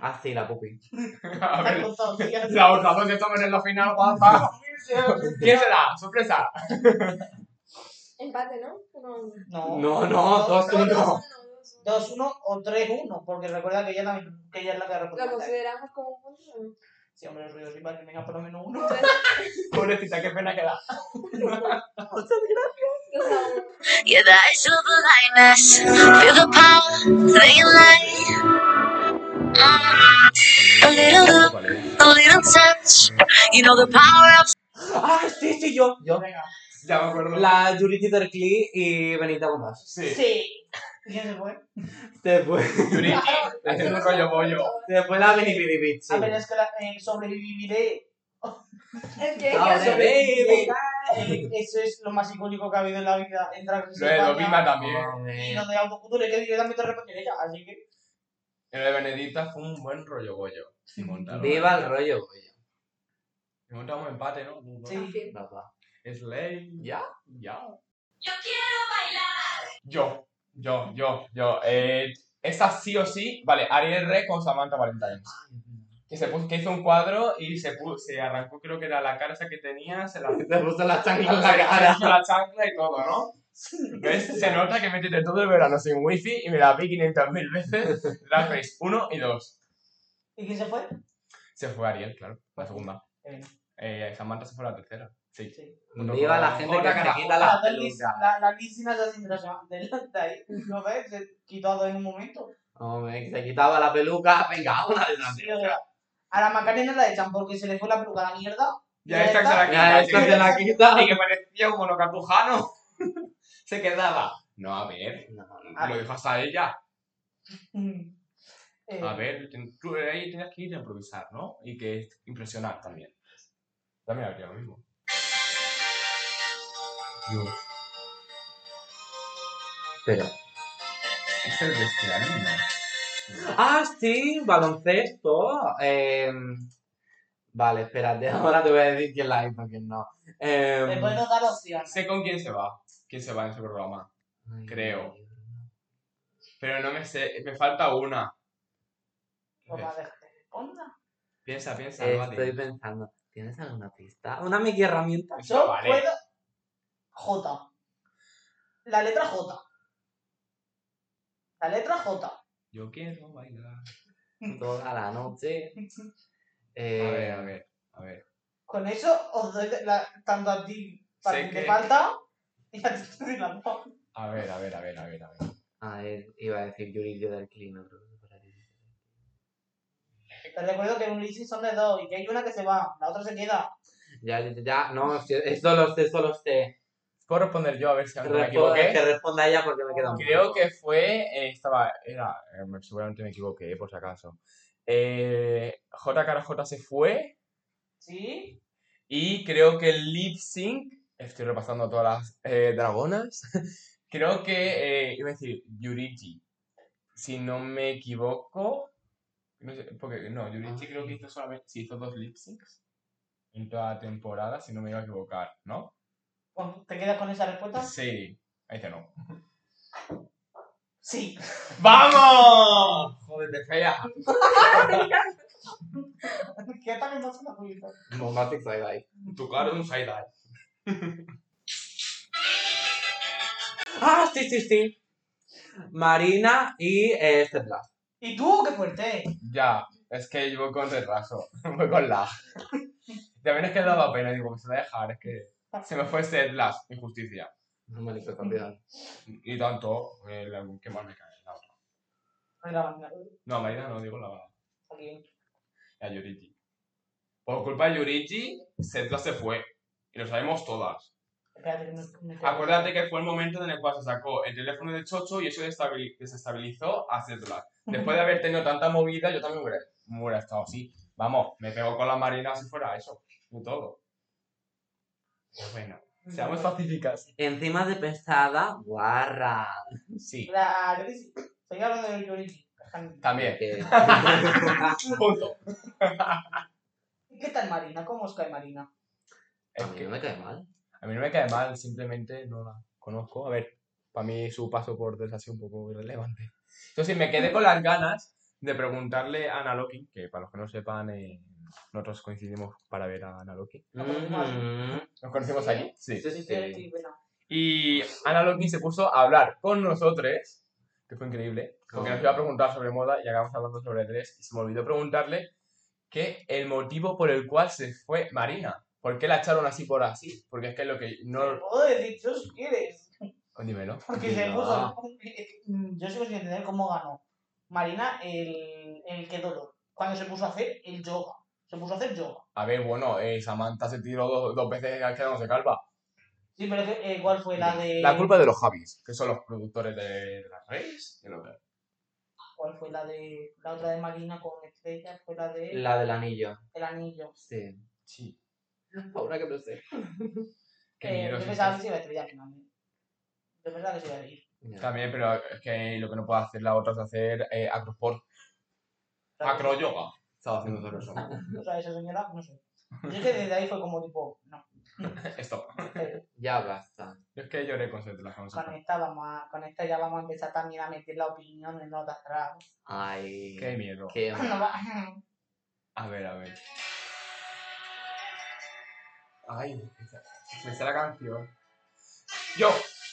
S3: Ah, sí, la Puppy.
S4: A ver, la otra dos tomen en la final, guapa. ¿Quién será? ¡Sorpresa!
S2: Empate, ¿no? No.
S1: No,
S3: No, no, dos,
S1: dos,
S3: uno.
S2: dos,
S1: 2-1 o 3-1, porque recuerda que ella, también, que ella es la que
S2: Lo
S1: responde.
S2: consideramos como un punto.
S1: Sí, hombre, ruido sí, para que venga por lo menos uno.
S4: Pobrecita, qué pena que da.
S2: uno.
S6: Yeah, the eyes of blindness. Feel the power they lay.
S3: Ah, sí, sí, yo. Yo.
S1: Venga.
S4: Ya me acuerdo.
S3: La Juriti Tercli y Benita Gómez.
S4: Sí.
S1: Sí. ¿Quién se fue?
S3: Se fue.
S4: Yuriki, es un rollo bollo.
S3: Se fue la Benny Bitch.
S1: A ver, es que la, eh, sobreviviré.
S2: Es que
S3: Ahora,
S2: que-
S3: baby.
S1: Eh, eso es lo más icónico que ha habido en la vida. Entrar en
S4: Lo de Dovima también.
S1: Y lo de autocultura que directamente responder ella, así que.
S4: El de Benedicta fue un buen rollo montado.
S3: Viva el rollo, güey.
S4: Y montamos empate, ¿no?
S1: Sí.
S3: Papá.
S4: Slay.
S3: ¿Ya?
S4: Ya. Yo, yo, yo, yo. Eh, esta sí o sí. Vale, Ariel Re con Samantha Valentine. Que, se puso, que hizo un cuadro y se, pu- se arrancó, creo que era la cara esa que tenía, se la
S3: Te puso la chancla en
S4: se
S3: la
S4: le
S3: cara.
S4: puso la chancla y todo, ¿no? ¿Ves? Se nota que metiste todo el verano sin wifi y me la vi 500.000 veces. Drag Race 1 y 2.
S1: ¿Y quién se fue?
S4: Se fue Ariel, claro, la segunda.
S1: Eh,
S4: Eh, Samantha se fue la tercera. Sí.
S1: sí.
S3: Viva la gente que
S4: Jota
S3: se quita la
S1: La,
S3: peluca.
S1: la, la lisina ya sin grasa de de ahí. ¿No ves? Se quitó a dos en un momento.
S3: Hombre, que se quitaba la peluca. Venga, una de las
S1: Sí, o sea, a la Macarena la echan porque se le fue la peluca a la mierda.
S4: Ya esta que se la
S3: Ya,
S4: quita.
S3: esta
S4: sí.
S3: se la quita.
S4: Y que parecía un monocartujano. Se quedaba. No, a ver.
S3: No, no.
S4: Lo dejas a ella.
S1: Eh,
S4: A ver, tú ahí tienes que ir a improvisar, ¿no? Y que impresionar también. También habría lo mismo. Dios,
S3: Pero.
S4: es el de este anime.
S3: Ah, sí, baloncesto. Eh, vale, espérate, ahora te voy a decir quién la hizo, quién no. Eh,
S1: Le podemos dar opciones.
S4: Sé con quién se va. ¿Quién se va en ese programa?
S3: ay,
S4: creo. Pero no me sé. Me falta una.
S1: A que.
S4: Piensa, piensa.
S3: Eh, estoy pensando. ¿Tienes alguna pista? ¿Una mini herramienta?
S4: Eso
S1: Yo
S4: vale.
S1: puedo. J. La letra J. La letra J.
S4: Yo quiero bailar.
S3: Toda la noche.
S4: A
S3: Eh,
S4: ver, a ver, a ver.
S1: Con eso os doy la, tanto a ti para
S4: Sé
S1: que te
S4: que-
S1: falta a
S4: ver, a ver, a ver, a ver, a ver.
S3: A ver, iba a decir Yuri del Clean, otro.
S1: Te recuerdo que un leasing son de dos y que hay una que se va, la otra se queda.
S3: Ya, ya, ya, no, si- esto lo sé, esto lo sé.
S4: ¿Puedo responder yo a ver si no me equivoqué?
S3: que responda ella porque me queda un
S4: Creo
S3: poco.
S4: que fue. eh, estaba. Era. eh, me- seguramente me equivoqué, por si acaso. Eh, JKJ se fue.
S1: ¿Sí?
S4: Y creo que el lip sync. Estoy repasando todas las eh, dragonas. creo que. eh, iba a decir Yurigi. Si no me equivoco. No sé, porque. No, Yurigi creo que hizo solamente. Sí, hizo dos lip syncs. En toda la temporada, si no me iba a equivocar, ¿no?
S1: Bueno, ¿Te quedas con esa respuesta?
S4: Sí. Ahí dice no.
S1: Sí.
S4: ¡Vamos! Joder, de fea.
S1: ¿Qué tal pasa la publicidad?
S3: Bombastic Side-Eye.
S4: Tu cara es un side-eye.
S3: Ah, sí, sí, sí. Marina y eh, este Blast.
S1: ¿Y tú? ¡Qué fuerte!
S4: Ya, es que yo voy con retraso. Voy con lag. También es que daba pena, digo, me se va a dejar, es que se me fue Seth injusticia.
S3: No manifestación.
S4: Y tanto, eh, la- ¿qué más me cae? La otra.
S1: Ay, la banda.
S4: No, Marina no, digo la,
S1: Aquí.
S4: la Yurichi. Por culpa de Yurichi, Seth se fue. Y lo sabemos todas.
S1: Espérate que no me
S4: Acuérdate que fue el momento en el cual se sacó el teléfono de Chocho y eso desestabilizó a Seth Last. Después de haber tenido tanta movida, yo también hubiera, hubiera estado así. Vamos, me pego con la Marina si fuera eso. Y todo. Pero bueno. Seamos pacíficas.
S3: Encima de pesada, guarra.
S4: Sí.
S1: La Yorisi. Estoy hablando de Yorisi.
S4: También.
S3: Que-
S4: Punto.
S1: ¿Y qué tal Marina? ¿Cómo os cae Marina?
S3: A mí
S4: que
S3: no me cae mal.
S4: a mí no me cae mal, simplemente no la conozco. A ver, para mí su paso por Dress ha sido un poco irrelevante. Entonces me quedé con las ganas de preguntarle a Ana Loki, que para los que no sepan, eh, nosotros coincidimos para ver a Ana Loki.
S3: Mm,
S4: ¿Nos conocimos allí? Sí.
S3: Sí, sí,
S1: Sí,
S3: sí.
S1: sí, bueno.
S4: Y Ana Loki se puso a hablar con nosotros, que fue increíble, porque nos iba a preguntar sobre moda y acabamos hablando sobre Dress y se me olvidó preguntarle que el motivo por el cual se fue Marina. ¿Por qué la echaron así por así? Porque es que lo que no...
S1: Te puedo decir yo si quieres.
S4: Dímelo.
S1: Porque se puso. Yo sigo sin entender cómo ganó. Marina, el, el que dolor. Cuando se puso a hacer el yoga. Se puso a hacer yoga.
S4: A ver, bueno, eh, Samantha se tiró dos, dos veces quedándose calva.
S1: Sí, pero eh, ¿cuál fue la de.
S4: La culpa es de los Javis, que son los productores de, de las redes. que
S1: ¿Cuál fue la de. La otra de Marina con estrella? Fue la de.
S3: La del anillo.
S1: El anillo.
S3: Sí.
S4: Sí.
S3: Ahora que lo sé.
S1: Eh,
S4: miedo
S1: yo pensaba que se iba a estrellar finalmente. Yo pensaba que se iba a ir.
S4: También, pero es que lo que no puede hacer la otra es hacer eh, acrosport. Acroyoga. Estaba haciendo todo eso.
S1: O sea, esa señora, no sé. Yo es que desde ahí fue como tipo, no.
S4: Esto.
S1: pero
S3: Ya basta.
S4: Yo es que lloré con Set las
S1: con esta, vamos a, con esta ya vamos a empezar también a meter la opinión en notas atrás.
S3: Ay.
S4: Qué miedo.
S3: Qué...
S1: No va-
S4: A ver, a ver. Ay, me sé la canción. Yo,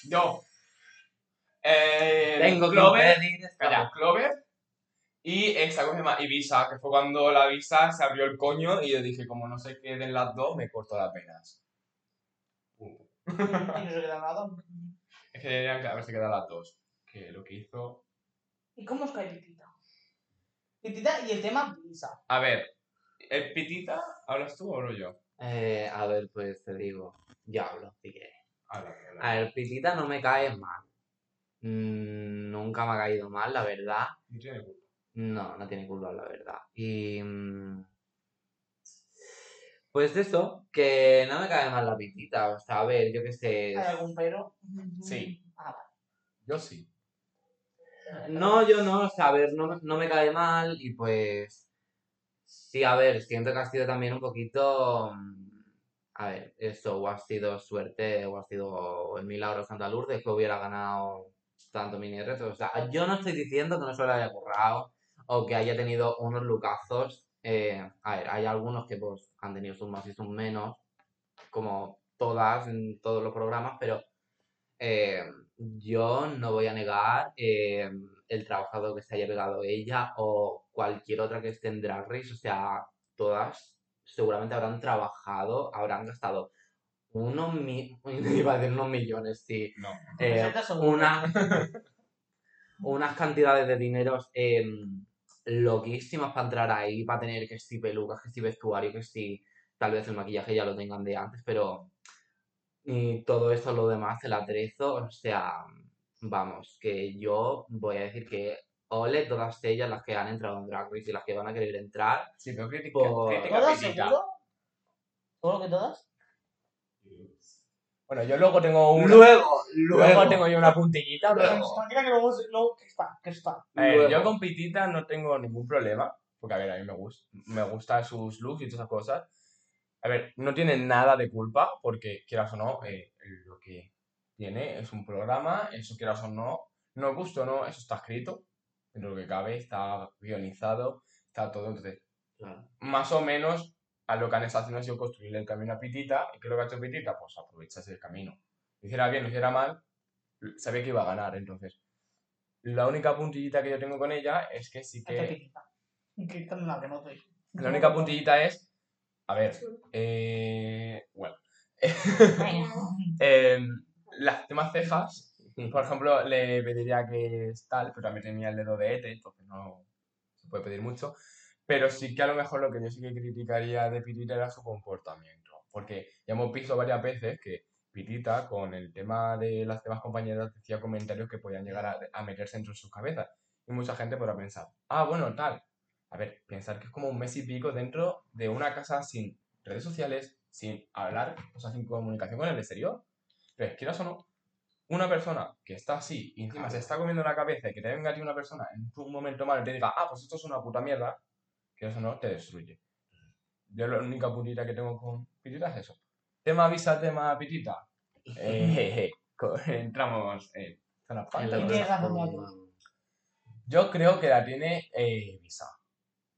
S4: yo. Eh,
S3: Tengo
S4: Clover. Calla, Clover. Y esa cosa se llama Ibiza, que fue cuando la Ibiza se abrió el coño y yo dije, como no se queden las dos, me corto las venas. Punto.
S1: Y no se queda nada.
S4: Es que deberían que haberse quedado las dos. Que lo que hizo.
S1: ¿Y cómo os cae Pitita? Pitita y el tema Visa.
S4: A ver, ¿el pitita? ¿Hablas tú o hablo yo?
S3: Eh, a ver, pues te digo. Yo hablo, si quieres.
S4: Habla, habla.
S3: A ver, Pitita no me cae mal. Mm, nunca me ha caído mal, la verdad.
S4: No tiene culpa.
S3: No, no tiene culpa, la verdad. Y. mm, Pues eso, que no me cae mal la pitita. O sea, a ver, yo qué sé.
S1: ¿Hay algún pero?
S4: Sí.
S1: Ah, vale.
S4: Yo sí.
S3: No, yo no, o sea, a ver, no, no me cae mal y pues. Sí, a ver, siento que ha sido también un poquito. mm, A ver, eso, o ha sido suerte, o ha sido el milagro de Santa Lourdes que hubiera ganado tanto mini reto. O sea, yo no estoy diciendo que no se lo haya currado o que haya tenido unos lucazos. eh, a ver, hay algunos que pues han tenido sus más y sus menos, como todas en todos los programas, pero eh, yo no voy a negar eh, el trabajado que se haya pegado ella o cualquier otra que esté en Drag Race, o sea, todas seguramente habrán trabajado, habrán gastado unos, mi- iba a decir unos millones, sí,
S4: No.
S3: eh, una- unas cantidades de dineros eh, loquísimas para entrar ahí, para tener que si pelucas, que si vestuario, que si tal vez el maquillaje ya lo tengan de antes, pero y todo eso lo demás, el atrezo, o sea, vamos, que yo voy a decir que ole todas ellas las que han entrado en Drag Race y las que van a querer entrar.
S4: Sí, pero crítica,
S3: Por-
S4: crítica
S1: ¿Todas seguro? ¿Seguro que todas?
S4: Bueno, yo luego tengo una.
S3: Luego,
S4: luego,
S3: luego,
S4: tengo yo una puntillita, pero.
S1: Tranquila que luego, luego que está, que está.
S4: A ver,
S3: luego.
S4: yo con Pitita no tengo ningún problema. Porque, a ver, a mí me gusta, me gusta sus looks y todas esas cosas. A ver, no tiene nada de culpa, porque quieras o no, eh, lo que tiene es un programa, eso quieras o no, no gusto o no, eso está escrito, dentro de lo que cabe, está guionizado, está todo. Entonces,
S3: Claro.
S4: más o menos a lo que han estado haciendo ha sido construirle el camino a Pitita. ¿Y qué es lo que ha hecho Pitita? Pues aprovecharse el camino. Lo hiciera bien, lo hiciera mal, sabía que iba a ganar. Entonces, la única puntillita que yo tengo con ella es que sí que.
S1: Pitita. Que no estoy.
S4: La única puntillita es. A ver. Eh, bueno. Em, las temas cejas, por ejemplo, le pediría que es tal, pero también tenía el dedo de Ete, entonces no se puede pedir mucho. Pero sí que a lo mejor lo que yo sí que criticaría de Pitita era su comportamiento. Porque ya hemos visto varias veces que Pitita, con el tema de las demás compañeras, decía comentarios que podían llegar a, a meterse dentro de sus cabezas. Y mucha gente podrá pensar, ah, bueno, tal. A ver, pensar que es como un mes y pico dentro de una casa sin redes sociales, sin hablar, o sea, sin comunicación con el exterior. Pero quieras o no, una persona que está así y encima se está comiendo la cabeza y que te venga a ti una persona en un momento malo y te diga, ah, pues esto es una puta mierda, quieras o no, te destruye. Yo la única puntita que tengo con pitita es eso. Tema visa, tema pitita. Eh, entramos en zona
S3: la.
S4: Yo creo que la tiene eh, Visa.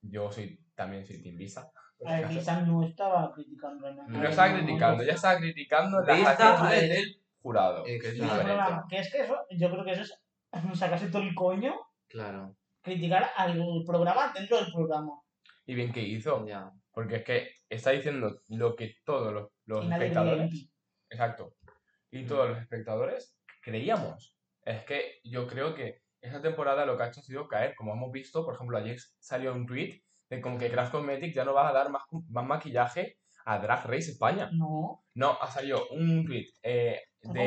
S4: Yo soy también soy Team Visa.
S1: A ver. Visa no estaba criticando en
S4: No estaba criticando, ya estaba criticando las
S3: Visa,
S4: actitudes
S3: eh,
S4: del jurado.
S3: que es
S1: que es que eso, yo creo que eso es sacarse todo el coño,
S3: Claro,
S1: criticar al programa dentro del programa.
S4: Y bien que hizo,
S3: ya.
S4: porque es que está diciendo lo que todos los, los espectadores, exacto, y todos los espectadores creíamos. Es que yo creo que esa temporada lo que ha hecho ha sido caer, como hemos visto, por ejemplo, ayer salió un tweet de como que Craft Cosmetics ya no va a dar más, más maquillaje a Drag Race España.
S1: No,
S4: No, ha salido un tweet eh,
S1: ¿un
S4: de,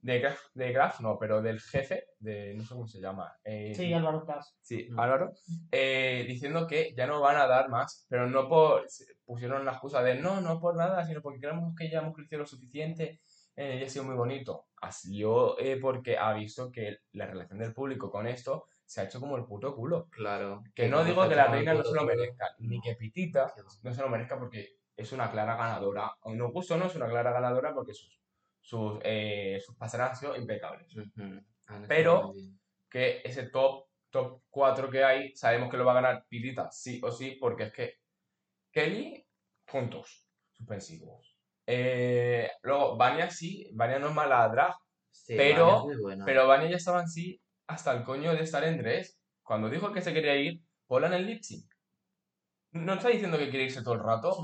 S4: de, Graf, de Graf, no, pero del jefe, de no sé cómo se llama. eh,
S1: Sí, Álvaro Plas.
S4: sí,
S3: Mm.
S4: Álvaro, eh, diciendo que ya no van a dar más, pero no por. Pusieron la excusa de no, no por nada, sino porque creemos que ya hemos crecido lo suficiente eh, y ha sido muy bonito. Ha sido eh, porque ha visto que la relación del público con esto se ha hecho como el puto culo.
S3: Claro.
S4: Que no digo que la reina no se lo merezca, ni que Pitita no se lo merezca porque es una clara ganadora. O no gusto o no, es una clara ganadora porque sus, sus, eh, sus han sido impecables. Pero-. Que ese top, top 4 que hay, sabemos que lo va a ganar Pitita, sí o sí, porque es que Kelly, puntos suspensivos. Eh, luego, Vania sí, Vania no es mala drag,
S3: Sí,
S4: pero-
S3: Vania
S4: pero Vania ya estaba en sí hasta el coño de estar en dress. Cuando dijo que se quería ir, ponla en el lip sync. No está diciendo que quiere irse todo el rato.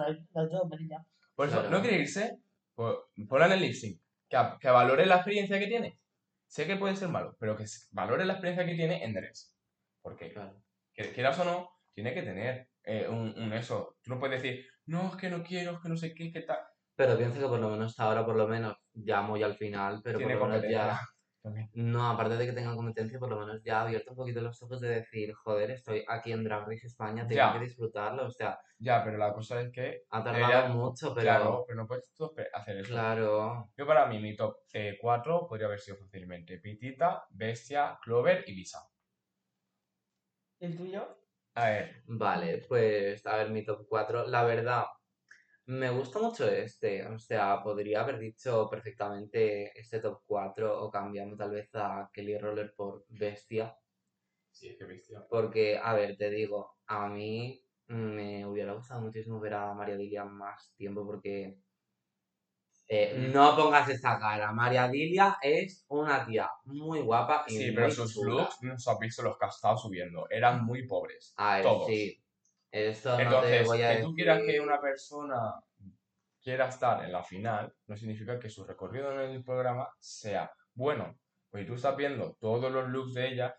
S4: Por eso, no quiere irse, pues ponla en el lip sync. Que, que valore la experiencia que tiene. Sé que puede ser malo, pero que valore la experiencia que tiene en dress. Porque,
S3: Claro.
S4: que- quieras o no, tiene que tener eh, un, un eso. Tú no puedes decir, no, es que no quiero, es que no sé qué, que tal.
S3: Pero pienso que por lo menos ahora, por lo menos, ya muy al final, pero
S4: tiene
S3: por lo menos ya...
S4: también.
S3: No, aparte de que tenga competencia, por lo menos ya ha abierto un poquito los ojos de decir, joder, estoy aquí en Drag Race España, tengo
S4: Ya.
S3: que disfrutarlo. O sea,
S4: Ya, pero la cosa es que,
S3: ha tardado
S4: Ella-
S3: mucho, pero
S4: claro, pero no puedes tú hacer eso.
S3: claro.
S4: Yo para mí, mi top 4 podría haber sido fácilmente Pitita, Bestia, Clover y Visa.
S1: ¿El tuyo?
S4: A ver,
S3: Vale, pues a ver, mi top 4. La verdad, me gusta mucho este. O sea, podría haber dicho perfectamente este top 4 o cambiando tal vez a Kelly Roller por Bestia.
S4: sí, es que Bestia.
S3: Porque, a ver, te digo, a mí me hubiera gustado muchísimo ver a María Dilia más tiempo porque eh, no pongas esa cara. María Dilia es una tía muy guapa y
S4: Sí, pero sus looks, no os has visto los que ha estado subiendo, eran muy pobres.
S3: A ver,
S4: todos.
S3: sí. Eso no
S4: Entonces,
S3: a
S4: que tú quieras que una persona quiera estar en la final, no significa que su recorrido en el programa sea bueno. Pues tú estás viendo todos los looks de ella,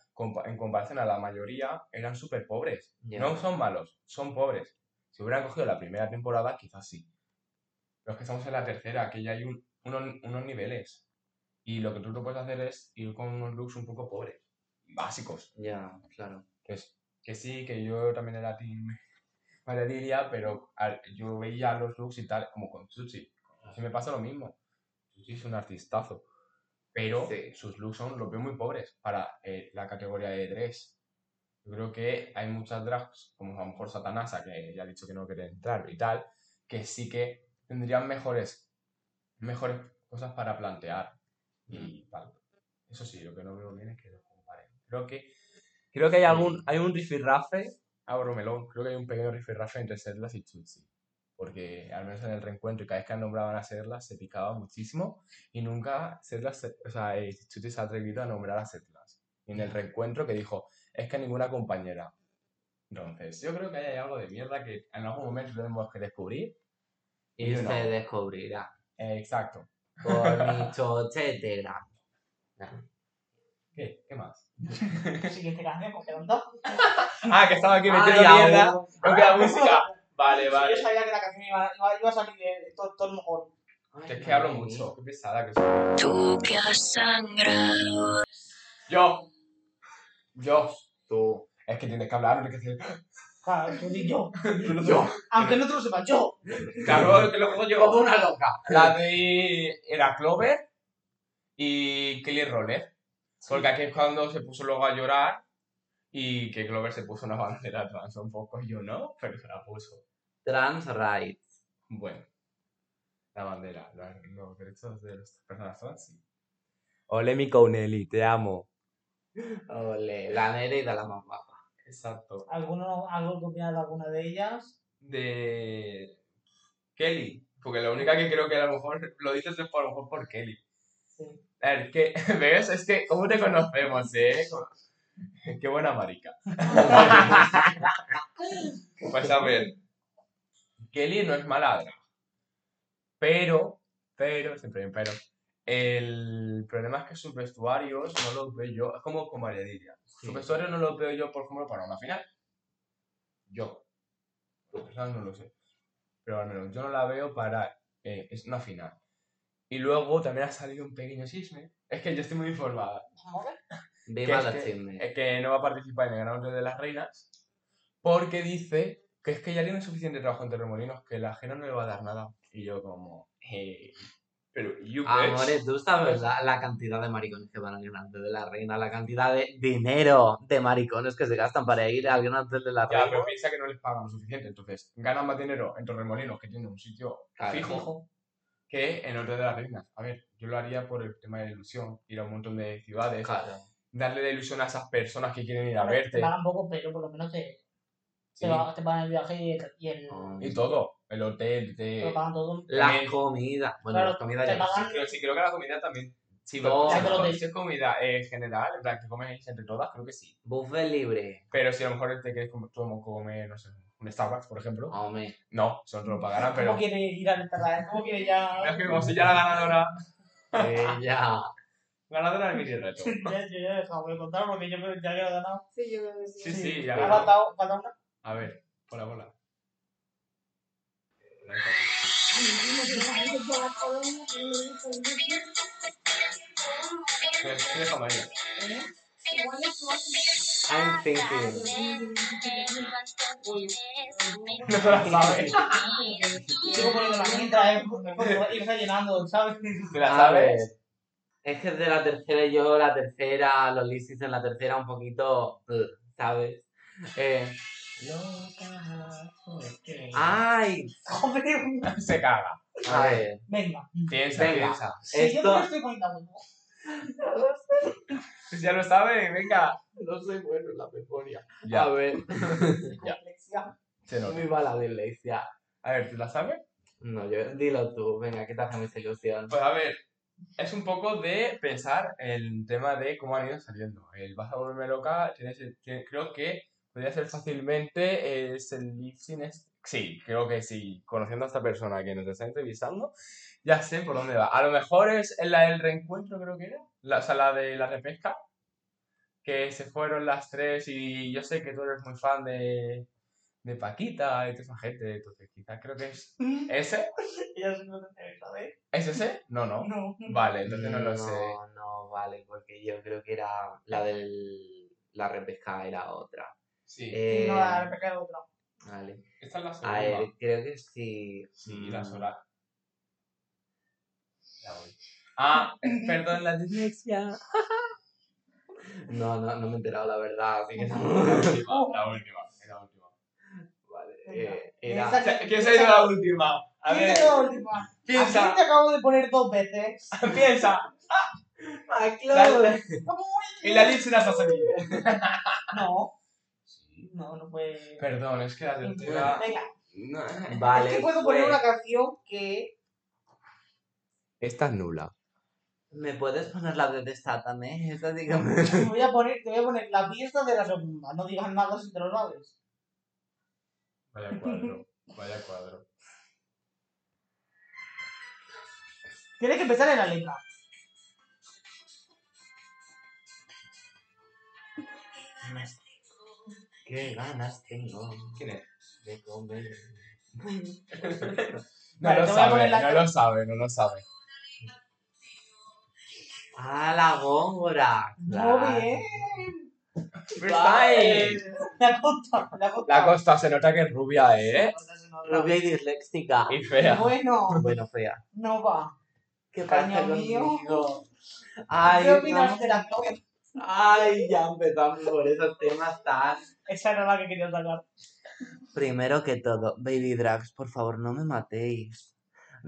S4: en comparación a la mayoría, eran súper pobres. No son malos, son pobres. Si hubieran cogido la primera temporada, quizás sí. Pero es que estamos en la tercera, que ya hay un- unos, unos niveles. Y lo que tú no puedes hacer es ir con unos looks un poco pobres, básicos.
S3: Ya, claro.
S4: Que, es- que sí, que yo también era team María Lilia, pero al- yo veía los looks y tal, como con Chuchi. Así me pasa lo mismo. Chuchi es un artistazo. Pero
S3: Sí.
S4: sus looks son, los veo muy pobres para eh, la categoría de dress. Yo creo que hay muchas drags, como a lo mejor Satanasa, que ya ha dicho que no quiere entrar y tal, que sí que tendrían mejores, mejores cosas para plantear. Y tal. Eso sí, lo que no veo bien es que los comparen. Creo que, creo que hay algún, hay un rifirrafe, abro melón, creo que hay un pequeño rifirrafe entre Sedlas y Chutsi. Porque al menos en el reencuentro y cada vez que nombraban a Sedlas se picaba muchísimo y nunca Sedlas, se- o sea, eh, Chutsi se ha atrevido a nombrar a Sedlas. Y en el reencuentro que dijo, es que ninguna compañera. Entonces, yo creo que hay algo de mierda que en algún momento tenemos que descubrir.
S3: Y
S4: Y
S3: se
S4: no.
S3: descubrirá
S4: Eh, exacto.
S3: por mi chochete grande.
S4: ¿Qué? ¿Qué más?
S1: Siguiente canción, porque eran dos.
S4: Ah, que estaba aquí metiendo
S3: Ay,
S4: mierda. No queda música. Vale,
S1: Sí,
S4: vale.
S1: Yo sabía que la canción iba, iba, iba a salir de todo, todo mejor.
S3: Ay,
S4: Es que hablo mucho. Qué pesada que soy.
S6: Tú que has sangrado.
S4: Yo. Yo.
S3: Tú.
S4: Es que tienes que hablar, no tienes que decir.
S1: Claro, tú di yo.
S3: Yo.
S1: Aunque no te lo sepas, yo.
S4: Claro, que luego llegó
S3: Como una loca.
S4: la de... Era Clover y Kelly Roller. Porque aquí es cuando se puso luego a llorar y que Clover se puso una bandera trans un poco. Yo no, pero se la puso.
S3: Trans rights.
S4: Bueno, la bandera, la- los derechos de las personas trans, sí. Ole, mi Counelli, te amo.
S3: Ole, la Nereida la más guapa.
S4: Exacto.
S1: ¿Alguno, ¿Algo que opinas de alguna de ellas?
S4: De Kelly, porque la única que creo que a lo mejor lo dices es por, a lo mejor por Kelly.
S1: Sí.
S4: A ver, que, ¿ves? Es que, ¿cómo te conocemos, eh? Qué buena marica. Pues a ver, Kelly no es mala drag, pero, pero, siempre hay un pero, el problema es que sus vestuarios no los veo yo, es como con María Lidia, sus
S3: Sí.
S4: vestuarios no los veo yo, por ejemplo, para una final. Yo, personal no lo sé, pero al menos yo no la veo para, eh, es una final. Y luego también ha salido un pequeño chisme, es que yo estoy muy informada,
S1: Vamos a ver.
S3: Viva
S4: es
S3: la
S4: que-
S3: chisme.
S4: es que no va a participar en el Gran Hotel de las Reinas porque dice que es que ya tiene suficiente trabajo en Terremolinos que la ajena no le va a dar nada. Y yo como, eh, pero you.
S3: Amores, tú sabes la, la cantidad de maricones que van al Gran Hotel de la Reina, la cantidad de dinero de maricones que se gastan para ir al Gran Hotel de la
S4: Ya,
S3: Reina.
S4: pero piensa que no les pagan lo suficiente. Entonces, ganan más dinero en Torremolinos, que tiene un sitio
S3: Claro.
S4: fijo, que en Hotel de las Reinas. A ver, yo lo haría por el tema de la ilusión, ir a un montón de ciudades,
S3: Claro.
S4: darle la ilusión a esas personas que quieren ir a verte.
S1: Te pagan poco, pero por lo menos te,
S4: Sí.
S1: te, pagan el viaje y el. Y el
S4: Y todo, el hotel,
S1: te pagan todo.
S3: La comida. Bueno,
S1: Claro,
S3: la comida ya no
S1: pagan-
S4: Creo, sí, creo que la comida también. Sí,
S3: Todo.
S4: pero si, es- comida eh, general, en plan que coméis entre todas, creo que sí.
S3: Buffet libre.
S4: Pero si a lo mejor te quieres comer, como comer, no sé, un Starbucks, por ejemplo,
S3: Hombre.
S4: no, eso no lo pagarán, pero.
S1: ¿Cómo quiere ir al Interrail? ¿Cómo quiere ya.?
S4: Es que como soy ya la ganadora.
S3: Ella.
S4: Ganadora del mini reto.
S1: Ya, yo ya he dejado de contar porque yo creo que ya he ganado.
S2: Sí, yo creo que
S4: Sí,
S2: sí.
S4: sí, ya.
S1: Ha faltado, una.
S4: A ver, bola, bola. Déjame ahí.
S3: I'm thinking.
S4: No te la sabes.
S1: Sigo poniendo la mientras, eh, ir rellenando, ¿sabes?
S4: ¿Te la
S3: A
S4: sabes?
S3: ver, Es que de la tercera, yo la tercera, los listis en la tercera un poquito, ¿sabes? Eh, ¡Ay!
S1: Joder,
S4: Se caga.
S3: A ver,
S1: venga.
S4: Piensa,
S3: Venga.
S4: piensa.
S1: Yo
S3: esto...
S1: me estoy poniendo bueno.
S4: Pues ya lo sabe, venga.
S3: No soy bueno en la memoria.
S4: Ya.
S3: A ver,
S1: Complexión.
S4: Se nota.
S3: muy mala dislexia.
S4: A ver, ¿tú la sabes?
S3: No, yo, dilo tú, venga, que te hace mucha ilusión.
S4: Pues a ver, es un poco de pensar el tema de cómo han ido saliendo. El Vas a volverme loca, tienes el- tiene- creo que podría ser fácilmente es el lip sync. Sí, creo que sí. Conociendo a esta persona que nos está entrevistando, ya sé por dónde va. A lo mejor es en la del reencuentro, creo que era. La, o sea, la de la repesca. Que se fueron las tres y yo sé que tú eres muy fan de, de Paquita y toda esa gente. Entonces, quizás creo que es ese.
S1: No te ¿sabes?
S4: ¿Es ese? No, no.
S1: No.
S4: Vale, entonces no lo
S3: no,
S4: sé.
S3: no, vale, porque yo creo que era la del... La repesca era otra.
S4: Sí.
S3: Eh,
S1: No, la he pecado otra.
S3: Vale.
S4: Esta es la
S3: A
S4: segunda.
S3: ver, creo que sí.
S4: Sí, la
S3: Mm,
S4: sola. Ya voy. Ah, perdón, la dislexia.
S3: No, no, no me he enterado la verdad, así que
S4: La
S3: no.
S4: última, la última, la última.
S3: Vale, eh, era...
S1: Piensa
S4: ¿Quién se ha ido la última? A
S1: ¿Quién
S4: ver,
S1: es la última? ¿A
S4: piensa,
S1: quién te acabo de poner dos veces?
S4: piensa.
S3: ¡Ah,
S4: Dale.
S1: ¿Cómo?
S4: Y la Liz la salido.
S1: No. No, no fue.
S4: Perdón, es que la tercera.
S1: Venga,
S3: No,
S1: es
S3: Vale.
S1: que puedo poner
S3: pues,
S1: una canción que.
S4: Esta es nula.
S3: ¿Me puedes poner la de Desátame? Esa dígame.
S1: Te voy a poner, te voy a poner la fiesta de la segunda. No digas nada si te lo sabes.
S4: Vaya cuadro, vaya cuadro.
S1: Tienes que empezar en la letra.
S3: Qué ganas tengo
S4: ¿Quién es?
S3: de comer.
S4: No
S1: Vale,
S4: lo
S1: te voy a
S4: sabe,
S1: poner la-
S4: no lo sabe, no lo sabe.
S3: ¡Ah, la góngora!
S1: Muy bien.
S4: First time.
S1: La costa, la costa.
S4: La costa se nota que es rubia, ¿eh?
S3: Rubia y disléxica.
S4: Y fea.
S1: Bueno,
S3: Bueno, fea.
S1: no va.
S3: ¿Qué pasa
S1: mío.
S3: conmigo? Ay,
S1: ¿Qué opinas de la Chloe?
S3: Ay, ya empezamos por esos temas tan...
S1: Esa era la que quería sacar.
S3: Primero que todo, Baby Drags, por favor, no me matéis.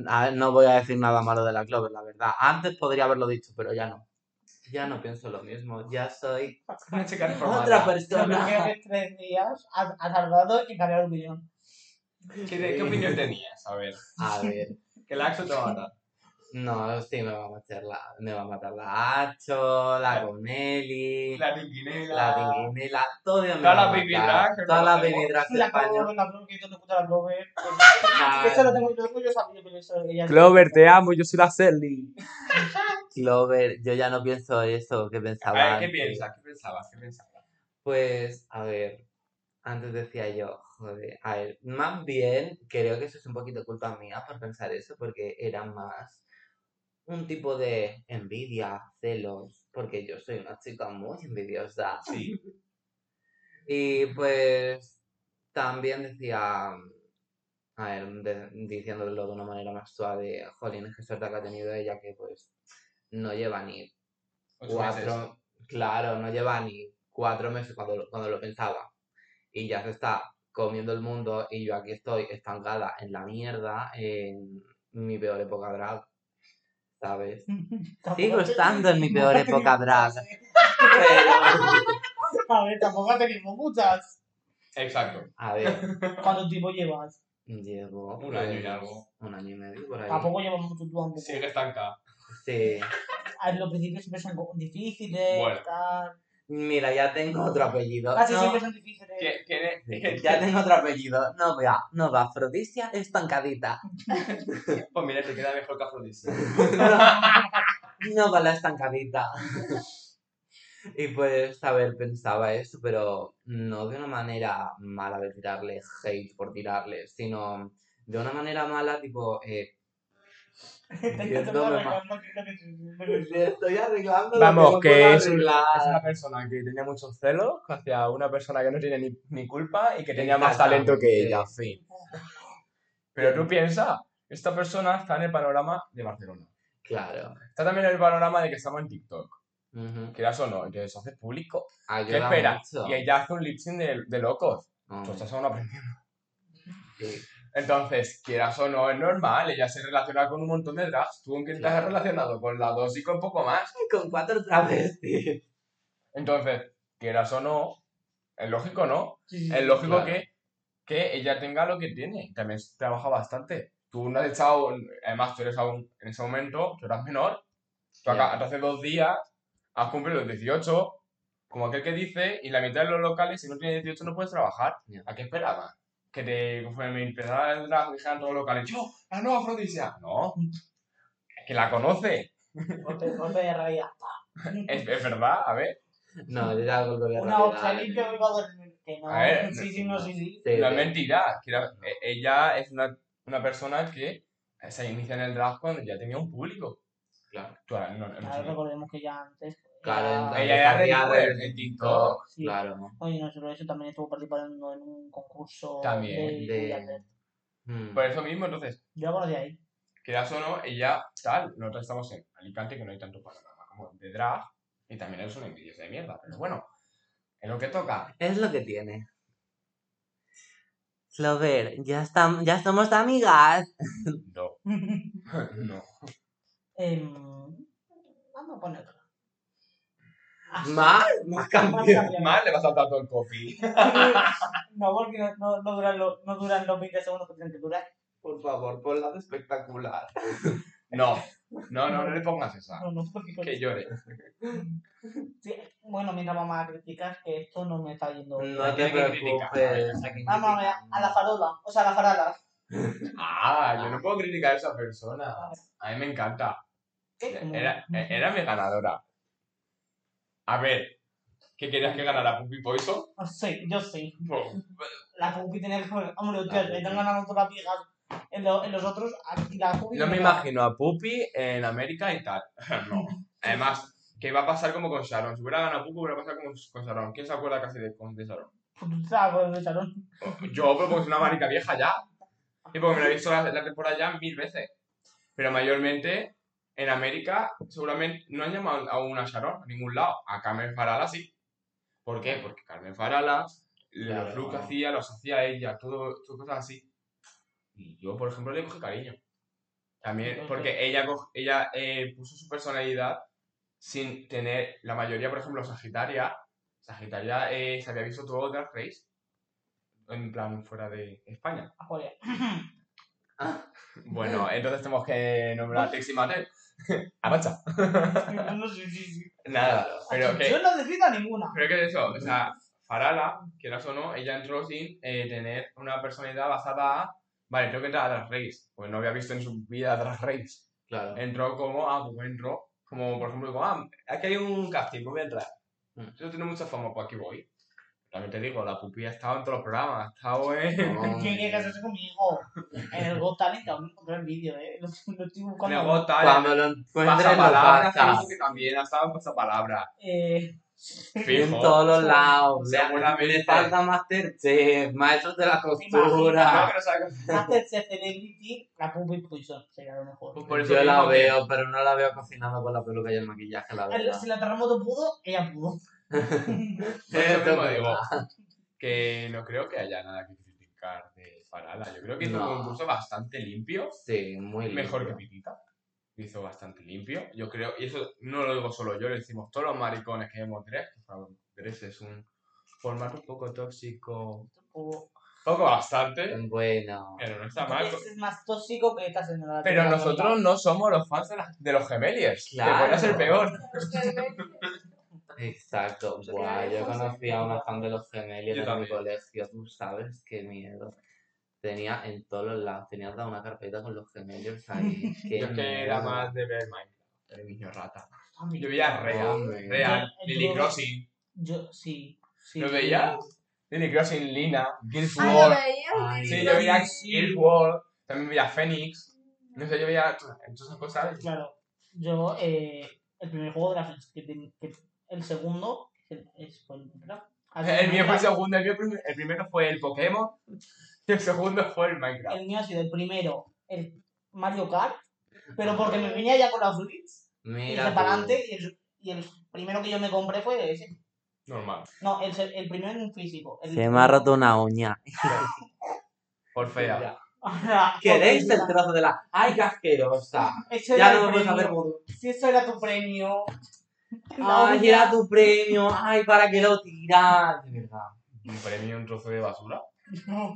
S3: A- no voy a decir nada malo de la Clover, la verdad. Antes podría haberlo dicho, pero ya no. Ya no pienso lo mismo. Ya soy otra persona.
S1: que tres días has, has tardado en cambiar de opinión.
S4: ¿Qué, ¿Qué opinión tenías? A ver.
S3: A ver.
S4: Que la Axo te va a matar.
S3: No, sí, me va a matar la, me va a matar la Hacho, la Gonelli,
S4: La tinguinela.
S3: la Tinguinela, todo me
S4: Todas
S3: va a
S4: las Baby que
S3: Todas las. Baby Drags
S1: La
S3: españolas.
S1: Clover, la Clover, que yo te gusta la Clover. Que eso lo tengo yo, yo sabía que eso ella.
S4: Clover, te amo, yo soy la Selly.
S3: Clover, yo ya no pienso eso que
S4: A
S3: pensaba
S4: ver, ¿qué piensas? ¿Qué pensabas? ¿Qué pensabas?
S3: Pues, a ver, antes decía yo, joder, a ver, más bien creo que eso es un poquito culpa mía por pensar eso, porque era más un tipo de envidia, celos, porque yo soy una chica muy envidiosa.
S4: Sí.
S3: Y pues también decía, a ver, de- diciéndolo de una manera más suave, jolín, qué suerte que ha tenido ella que pues no lleva ni
S4: Ocho
S3: cuatro,
S4: meses.
S3: claro, no lleva ni cuatro meses cuando, lo- cuando lo pensaba. Y ya se está comiendo el mundo y yo aquí estoy estancada en la mierda, en mi peor época drag, ¿sabes? Sigo estando en mi peor época drag. Pero,
S1: A ver, tampoco tenemos muchas.
S4: Exacto.
S3: a ver,
S1: ¿Cuánto tiempo llevas?
S3: llevo
S4: Un año y
S3: pues,
S4: algo.
S3: Un año y medio por ahí.
S1: Tampoco llevas mucho tú tampoco.
S4: Sigue estancada.
S3: Sí.
S1: A los principios siempre son como difíciles,
S4: Bueno.
S1: tal.
S3: Mira, ya tengo otro apellido.
S1: Casi
S3: No,
S1: siempre son difíciles.
S4: ¿Qué- qué- qué-
S3: ya tengo otro apellido. No va, no va, Afrodisia estancadita.
S4: Pues mira, te queda mejor que Afrodisia.
S3: No va la estancadita. Y pues, a ver, pensaba eso, pero no de una manera mala de tirarle hate por tirarle, sino de una manera mala, tipo, eh,
S1: estoy arreglando
S3: estoy
S4: Vamos, que es una persona que tenía muchos celos hacia una persona que no tiene ni, ni culpa y que tenía más talento que ella, fin. Pero tú piensas, esta persona está en el panorama de Barcelona.
S3: Claro.
S4: Está también en el panorama de que estamos en TikTok.
S3: Ujú.
S4: Quieras o no, entonces eso hace público. ¿Qué
S3: Ayuda
S4: espera?
S3: mucho.
S4: Y ella hace un lip sync de, de locos. Tú estás aún aprendiendo.
S3: sí.
S4: Entonces, quieras o no, es normal. Ella se relaciona con un montón de drags. Tú, te has
S3: Claro.
S4: relacionado con la dos y con poco más.
S3: Con cuatro travestis.
S4: Entonces, quieras o no, es lógico, ¿no?
S1: Sí, sí,
S4: Es lógico
S3: claro.
S4: que, que ella tenga lo que tiene. También trabaja bastante. Tú no has echado, además tú eres aún, en ese momento, tú eras menor. Tú acá-
S3: Ya.
S4: hace dos días has cumplido los 18, como aquel que dice, y la mitad de los locales, si no tienes 18, no puedes trabajar. ¿A qué esperabas? Que te me empezara el drag, dijeran todos los locales, yo, la nueva Afrodisia. No, es que la conoce.
S1: Golpe, golpe de realidad.
S4: Es, es verdad, a ver.
S3: No, yo ya golpe de
S1: Una
S3: realidad.
S1: Australia que me va a dormir. Que no.
S4: A ver,
S1: sí, sí, no, sí, sí.
S3: Sí,
S4: No es
S3: sí.
S4: mentira. que era- ella es una, una persona que se inicia en el drag cuando ya tenía un público.
S3: Claro.
S4: Tú ahora no- no
S1: Claro, recordemos que ya antes.
S3: Entonces
S4: Ella era en TikTok.
S1: Sí.
S3: Claro.
S1: Oye, no solo eso, también estuvo participando en un concurso
S4: También,
S1: de,
S3: de-
S1: Juliette.
S3: Mm.
S4: Por eso mismo, entonces,
S1: Yo la conocí ahí.
S4: quieras o no, ella tal. Nosotros estamos en Alicante, que no hay tanto panorama como de drag. Y también es una envidiosa de mierda. Pero bueno, es lo que toca.
S3: Es lo que tiene. Slover, ya, estamos, ya somos amigas.
S4: No. no.
S1: Em, vamos a ponerlo. Así.
S3: ¿Más? Más cambios.
S4: Más le va a saltar todo el coffee.
S1: No, porque no, no, no duran los, no duran los 20 segundos que tienen que durar.
S3: Por favor, ponla de espectacular.
S4: No. No, no, no le pongas esa.
S1: No, no, porque
S4: Que llore.
S1: Sí, bueno, mientras vamos a criticar que esto no me está yendo. bien.
S3: No te
S4: hay que criticar.
S3: preocupes.
S1: Vamos a ver, a la farola, o sea, a la farala.
S4: Ah, yo no puedo criticar a esa persona. A mí me encanta. Era, era mi ganadora. A ver, ¿qué querías que ganara Puppy Poison?
S1: Sí, yo sí.
S4: Pues,
S1: La Pupi tenía que. Hombre, hostia, le están ganando todas las viejas. En, lo- en los otros, aquí la Pupi.
S4: Yo me
S1: tenía-
S4: imagino a Puppy en América y tal. No. Además, que va a pasar como con Sharon. Si hubiera ganado Puku, hubiera pasado como con Sharon. ¿Quién se acuerda casi de, con- de Sharon?
S1: Puta, con el salón.
S4: Yo, pero porque es una marica vieja ya. Y porque me la he visto la, la temporada ya mil veces. Pero mayormente, en América, seguramente no han llamado a una Sharon a ningún lado. A Carmen Farala sí. ¿Por qué? Porque Carmen Farala,
S3: Claro.
S4: los looks que hacía, los hacía ella, todo, todo cosas así. Y yo, por ejemplo, le cogí cariño. También, porque ella, ella eh, puso su personalidad sin tener, la mayoría, por ejemplo, Sagitaria, Sagitaria eh, se había visto todo Drag Race, en plan fuera de España.
S1: Ah.
S4: Bueno, entonces tenemos que nombrar a Trixie Mattel. Arancha.
S1: No sé, sí, sí.
S4: Nada, pero que,
S1: Yo no decido a ninguna.
S4: pero que eso, o sea, Farala, quieras o no, ella entró sin eh, tener una personalidad basada a, vale, tengo que entrar a Drag Race, pues no había visto en su vida Drag Race.
S3: Claro.
S4: entró como, ah, pues entró, como por ejemplo, digo, ah, aquí hay un casting, pues voy a entrar.
S3: Mm.
S4: Yo tengo mucha fama, pues aquí voy. También te digo, la pupi ha estado en todos los programas, ha estado en...
S1: ¿Quién quiere casarse conmigo? En el Got Talent aún no encontré el vídeo, eh. Lo, lo estoy
S4: En
S1: buscando.
S4: el Got Talent,
S3: Cuando lo encuentres lo pasas.
S4: que también ha estado en pasapalabra.
S1: Eh,
S3: En
S4: Fijo.
S3: todos los lados.
S4: Seguramente.
S3: Le falta Masterchef, maestros de la costura.
S4: que
S1: Masterchef Celebrity, la Puppy Poison sería lo mejor.
S4: Pues por eso
S3: Yo la
S4: que-
S3: veo, pero no la veo cocinando con la peluca y el maquillaje, la verdad.
S1: Si la terremoto pudo, ella pudo.
S3: Esto
S4: mismo digo que no creo que haya nada que criticar de Farala. Yo creo que hizo
S3: No.
S4: un concurso bastante limpio.
S3: Sí, muy limpio.
S4: mejor que Pitita. Hizo bastante limpio. Yo creo, y eso no lo digo solo yo, lo decimos todos los maricones que vemos Dress, Dress es un formato un poco tóxico, poco bastante,
S3: Bueno.
S4: pero no está mal.
S1: Es más tóxico que esta señora.
S4: Pero nosotros no somos los fans de, la- de los gemeliers,
S3: Claro.
S4: que puede ser peor.
S3: Exacto. Buah, yo conocí a una fan de los gemelios
S4: Yo
S3: en mi colegio, tú sabes qué miedo. Tenía en todos los lados, tenía toda una carpeta con los gemelios ahí. Qué
S4: Yo es que era más de ver Minecraft, el niño rata.
S1: Yo,
S4: Yo veía Real,
S3: Hombre.
S4: Real,
S1: Yo-
S4: Lily
S1: yo-
S4: Crossing.
S1: Yo, sí. sí.
S4: ¿Lo veías? Lily Crossing, Lina, Guild
S2: Ah,
S4: Wars. Sí, yo veía
S1: Sí.
S4: Guild Wars, también veía Phoenix. No sé, yo veía todas esas cosas.
S1: Claro. Yo, eh, el primer juego de la que, que El segundo el- es, fue el Minecraft.
S4: El mío fue el segundo, el, mío el primero fue el Pokémon y el segundo fue el Minecraft.
S1: El mío ha sido el primero, el Mario Kart, pero porque me venía ya con la Switch y adelante y el, y el primero que yo me compré fue ese.
S4: Normal.
S1: No, el, el primero en físico. El,
S3: Se me ha roto una uña.
S4: Por fea.
S3: ¿Queréis el trozo de la.? ¡Ay, qué asquerosa! Ya no
S1: premio.
S3: vudú.
S1: Si eso era tu premio.
S3: ¡Ay, era tu premio! ¡Ay, para qué lo tiras! De verdad.
S4: ¿Un premio, un trozo de basura?
S1: No.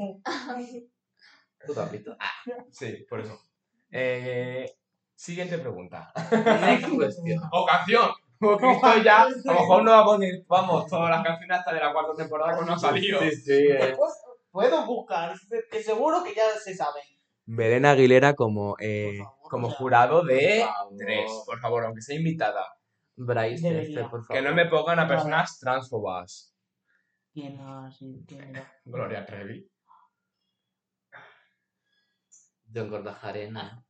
S3: Tú te has visto. Ah,
S4: Sí, por eso. Eh, siguiente pregunta.
S3: next.
S4: O canción. Porque esto ya, a lo mejor no va a poner, vamos, todas las canciones hasta de la cuarta temporada que no ha salido.
S3: Sí, sí. eh.
S1: Pues, puedo buscar, que seguro que ya se saben.
S4: Belén Aguilera como, eh,
S1: Por favor,
S4: como jurado de
S3: por favor.
S4: tres, por favor, aunque sea invitada.
S3: Bryce,
S1: Debería.
S3: este, por favor.
S4: Que no me pongan a personas transfobas.
S1: ¿Quién era?
S4: Gloria Trevi.
S3: John Cortajarena.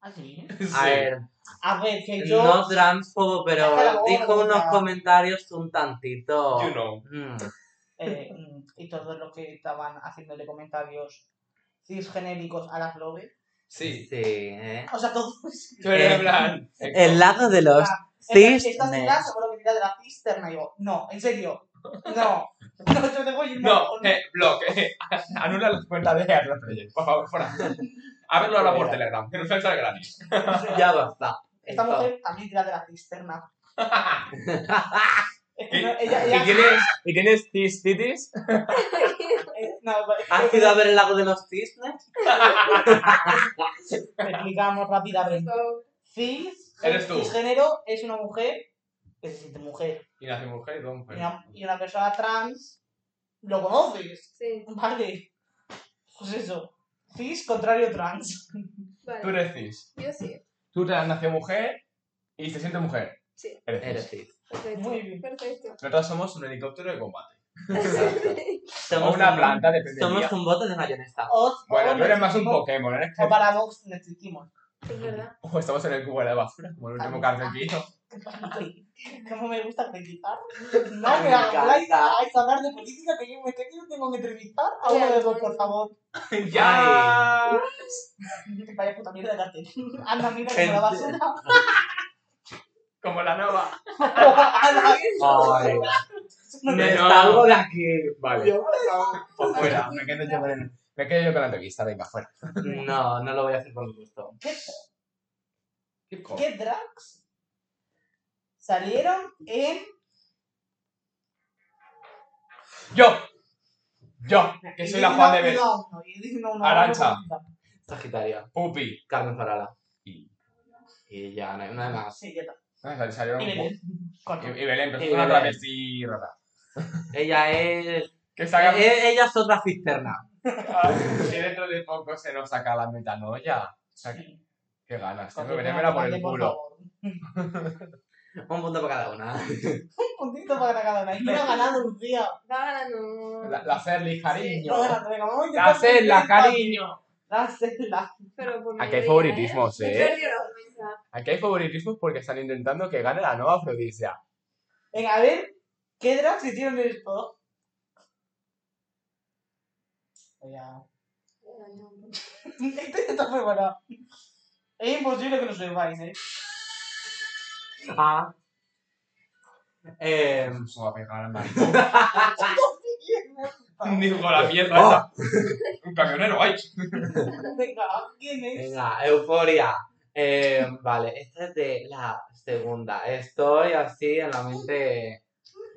S1: ¿Ah, sí?
S3: A ver,
S1: A ver, que yo...
S3: no transfobo, pero dijo unos comentarios un tantito.
S4: You know.
S3: Mm,
S1: eh, y todos los que estaban haciéndole comentarios cisgenéricos a las Love.
S4: Sí.
S3: Sí, ¿eh?
S1: O sea, todos...
S4: Pero en plan.
S3: El lado de los
S1: Esta- Esta
S3: cisnes.
S1: ciudad seguro que tira de la cisterna. Y digo, no, en serio. No. No, yo te voy
S4: No, eh, blog, eh, anula la cuenta de Arnold Reyes, por favor, fuera. Ábrelo ahora por Telegram, que no se sale gratis.
S3: Ya basta.
S1: Esta mujer también tira de la cisterna. Es que no, ella, ella,
S4: ¿Y tienes, ¿y tienes cis titis?
S1: eh, no,
S3: ¿Has ido a ver el lago de los cisnes?
S1: explicamos rápidamente. Cis,
S4: Eres tú.
S1: cisgénero es una mujer que se siente mujer.
S4: Y nace mujer y mujeres.
S1: una, y una persona trans lo conoces.
S2: Sí,
S1: Vale. Pues eso. Cis contrario trans.
S4: Tú
S2: vale.
S4: eres cis.
S2: Yo sí.
S4: Tú te has nacido mujer y te sientes mujer.
S2: Sí.
S4: Eres cis.
S3: Eres cis.
S2: Perfecto.
S1: Muy bien.
S2: Perfecto.
S4: Nosotros somos un helicóptero de combate.
S3: Exacto.
S4: O
S3: Somos
S4: una
S3: un-
S4: planta, dependería.
S3: Somos un bote de mayonesa.
S1: O,
S4: Bueno, tú eres más un Pokémon, eres
S1: O para Vox necesitamos.
S2: Es verdad.
S4: O estamos en el cubo de la basura, como el último cartelito.
S1: ¿Cómo me gusta criticar? No, me habláis que hablar de política que yo me que yo tengo que entrevistar a uno de dos, por favor.
S4: ¡Ya!
S1: Vaya puta mierda de cartel. Anda, mira como la basura.
S4: Como la nova.
S3: Ay,
S1: no
S4: no.
S3: salgo de aquí.
S4: Vale. Pues fuera, me quedo yo con el- me quedo yo con la entrevista, venga, fuera.
S3: No, no lo voy a hacer por gusto.
S1: ¿Qué,
S4: hop.
S1: qué drags salieron en
S4: Yo. Yo, que soy la Juan de
S1: no, no,
S3: Sagitaria.
S4: Pupi.
S3: Carmen Farala.
S4: Y.
S3: Y ya, no hay una más.
S1: Sí, ya está.
S4: Ah, sal- salieron
S1: Y Belén.
S4: Y, y Belén, pero
S3: Y
S4: es una travesti rara.
S3: Ella es.
S4: Que saca.
S3: e- Ella es otra cisterna.
S4: Que dentro de poco se nos saca la metanoia. O sea, que- qué ganas. Tengo
S1: Corto,
S4: que venérmela por el culo.
S3: Un punto para cada una.
S1: Un puntito para cada una. ¿Y quién ha ganado, Lucía?
S2: Va ganando.
S4: La, la Ferli, cariño.
S1: No,
S4: La
S1: que-
S4: cariño.
S1: La
S2: por
S4: Aquí hay favoritismos,
S2: Me
S4: ¿eh?
S2: la.
S4: Aquí hay favoritismos porque están intentando que gane la nueva Afrodisia.
S1: Venga, a ver, ¿qué drags hicieron de esto? Ya. Esto está muy bueno. Es imposible que lo sepáis, ¿eh?
S3: Ah. Eh,
S4: Se va a pegar al maricón. Digo, la mierda esa. Un camionero, ay.
S1: Venga, ¿quién es?
S3: venga, euforia. Eh, vale, esta es de la segunda. Estoy así en la mente.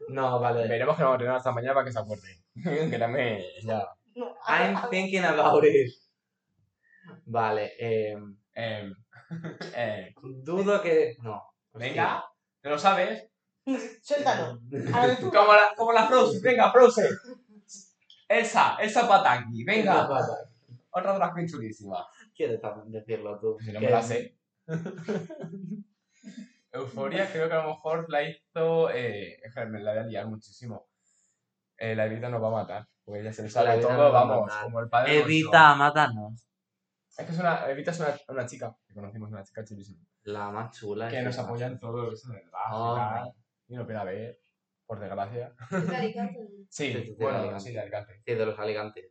S3: No, vale.
S4: Veremos que vamos a tener hasta mañana para que se acuerde. que ya.
S1: No,
S3: I'm thinking about it. Vale, eh,
S4: Eh, eh,
S3: dudo que. No.
S4: venga, ¿te lo sabes?
S1: Suéltalo.
S4: Como la, como la Frozen, venga, Frozen. Elsa, Elsa Pataki, venga. Otra drag queen chulísima.
S3: Quieres decirlo tú.
S4: Si no me la sé. Euforia creo que a lo mejor la hizo... Eh, me la voy a liar muchísimo. Eh, la Evita nos va a matar. Porque ella se le
S3: Evita
S4: todo,
S3: a
S4: vamos, como el padre.
S3: Evita, mátanos.
S4: Es que es una, Evita es una, una chica, que conocimos una chica chulísima.
S3: La más chula.
S4: Que nos apoya en todo eso de
S3: Hombre.
S4: tal. Y no quiere ver, por desgracia.
S2: Es de Alicante.
S4: Sí,
S3: Sí, de
S4: bueno,
S3: Alicante.
S4: sí, de Alicante.
S3: Sí, de los alicantes.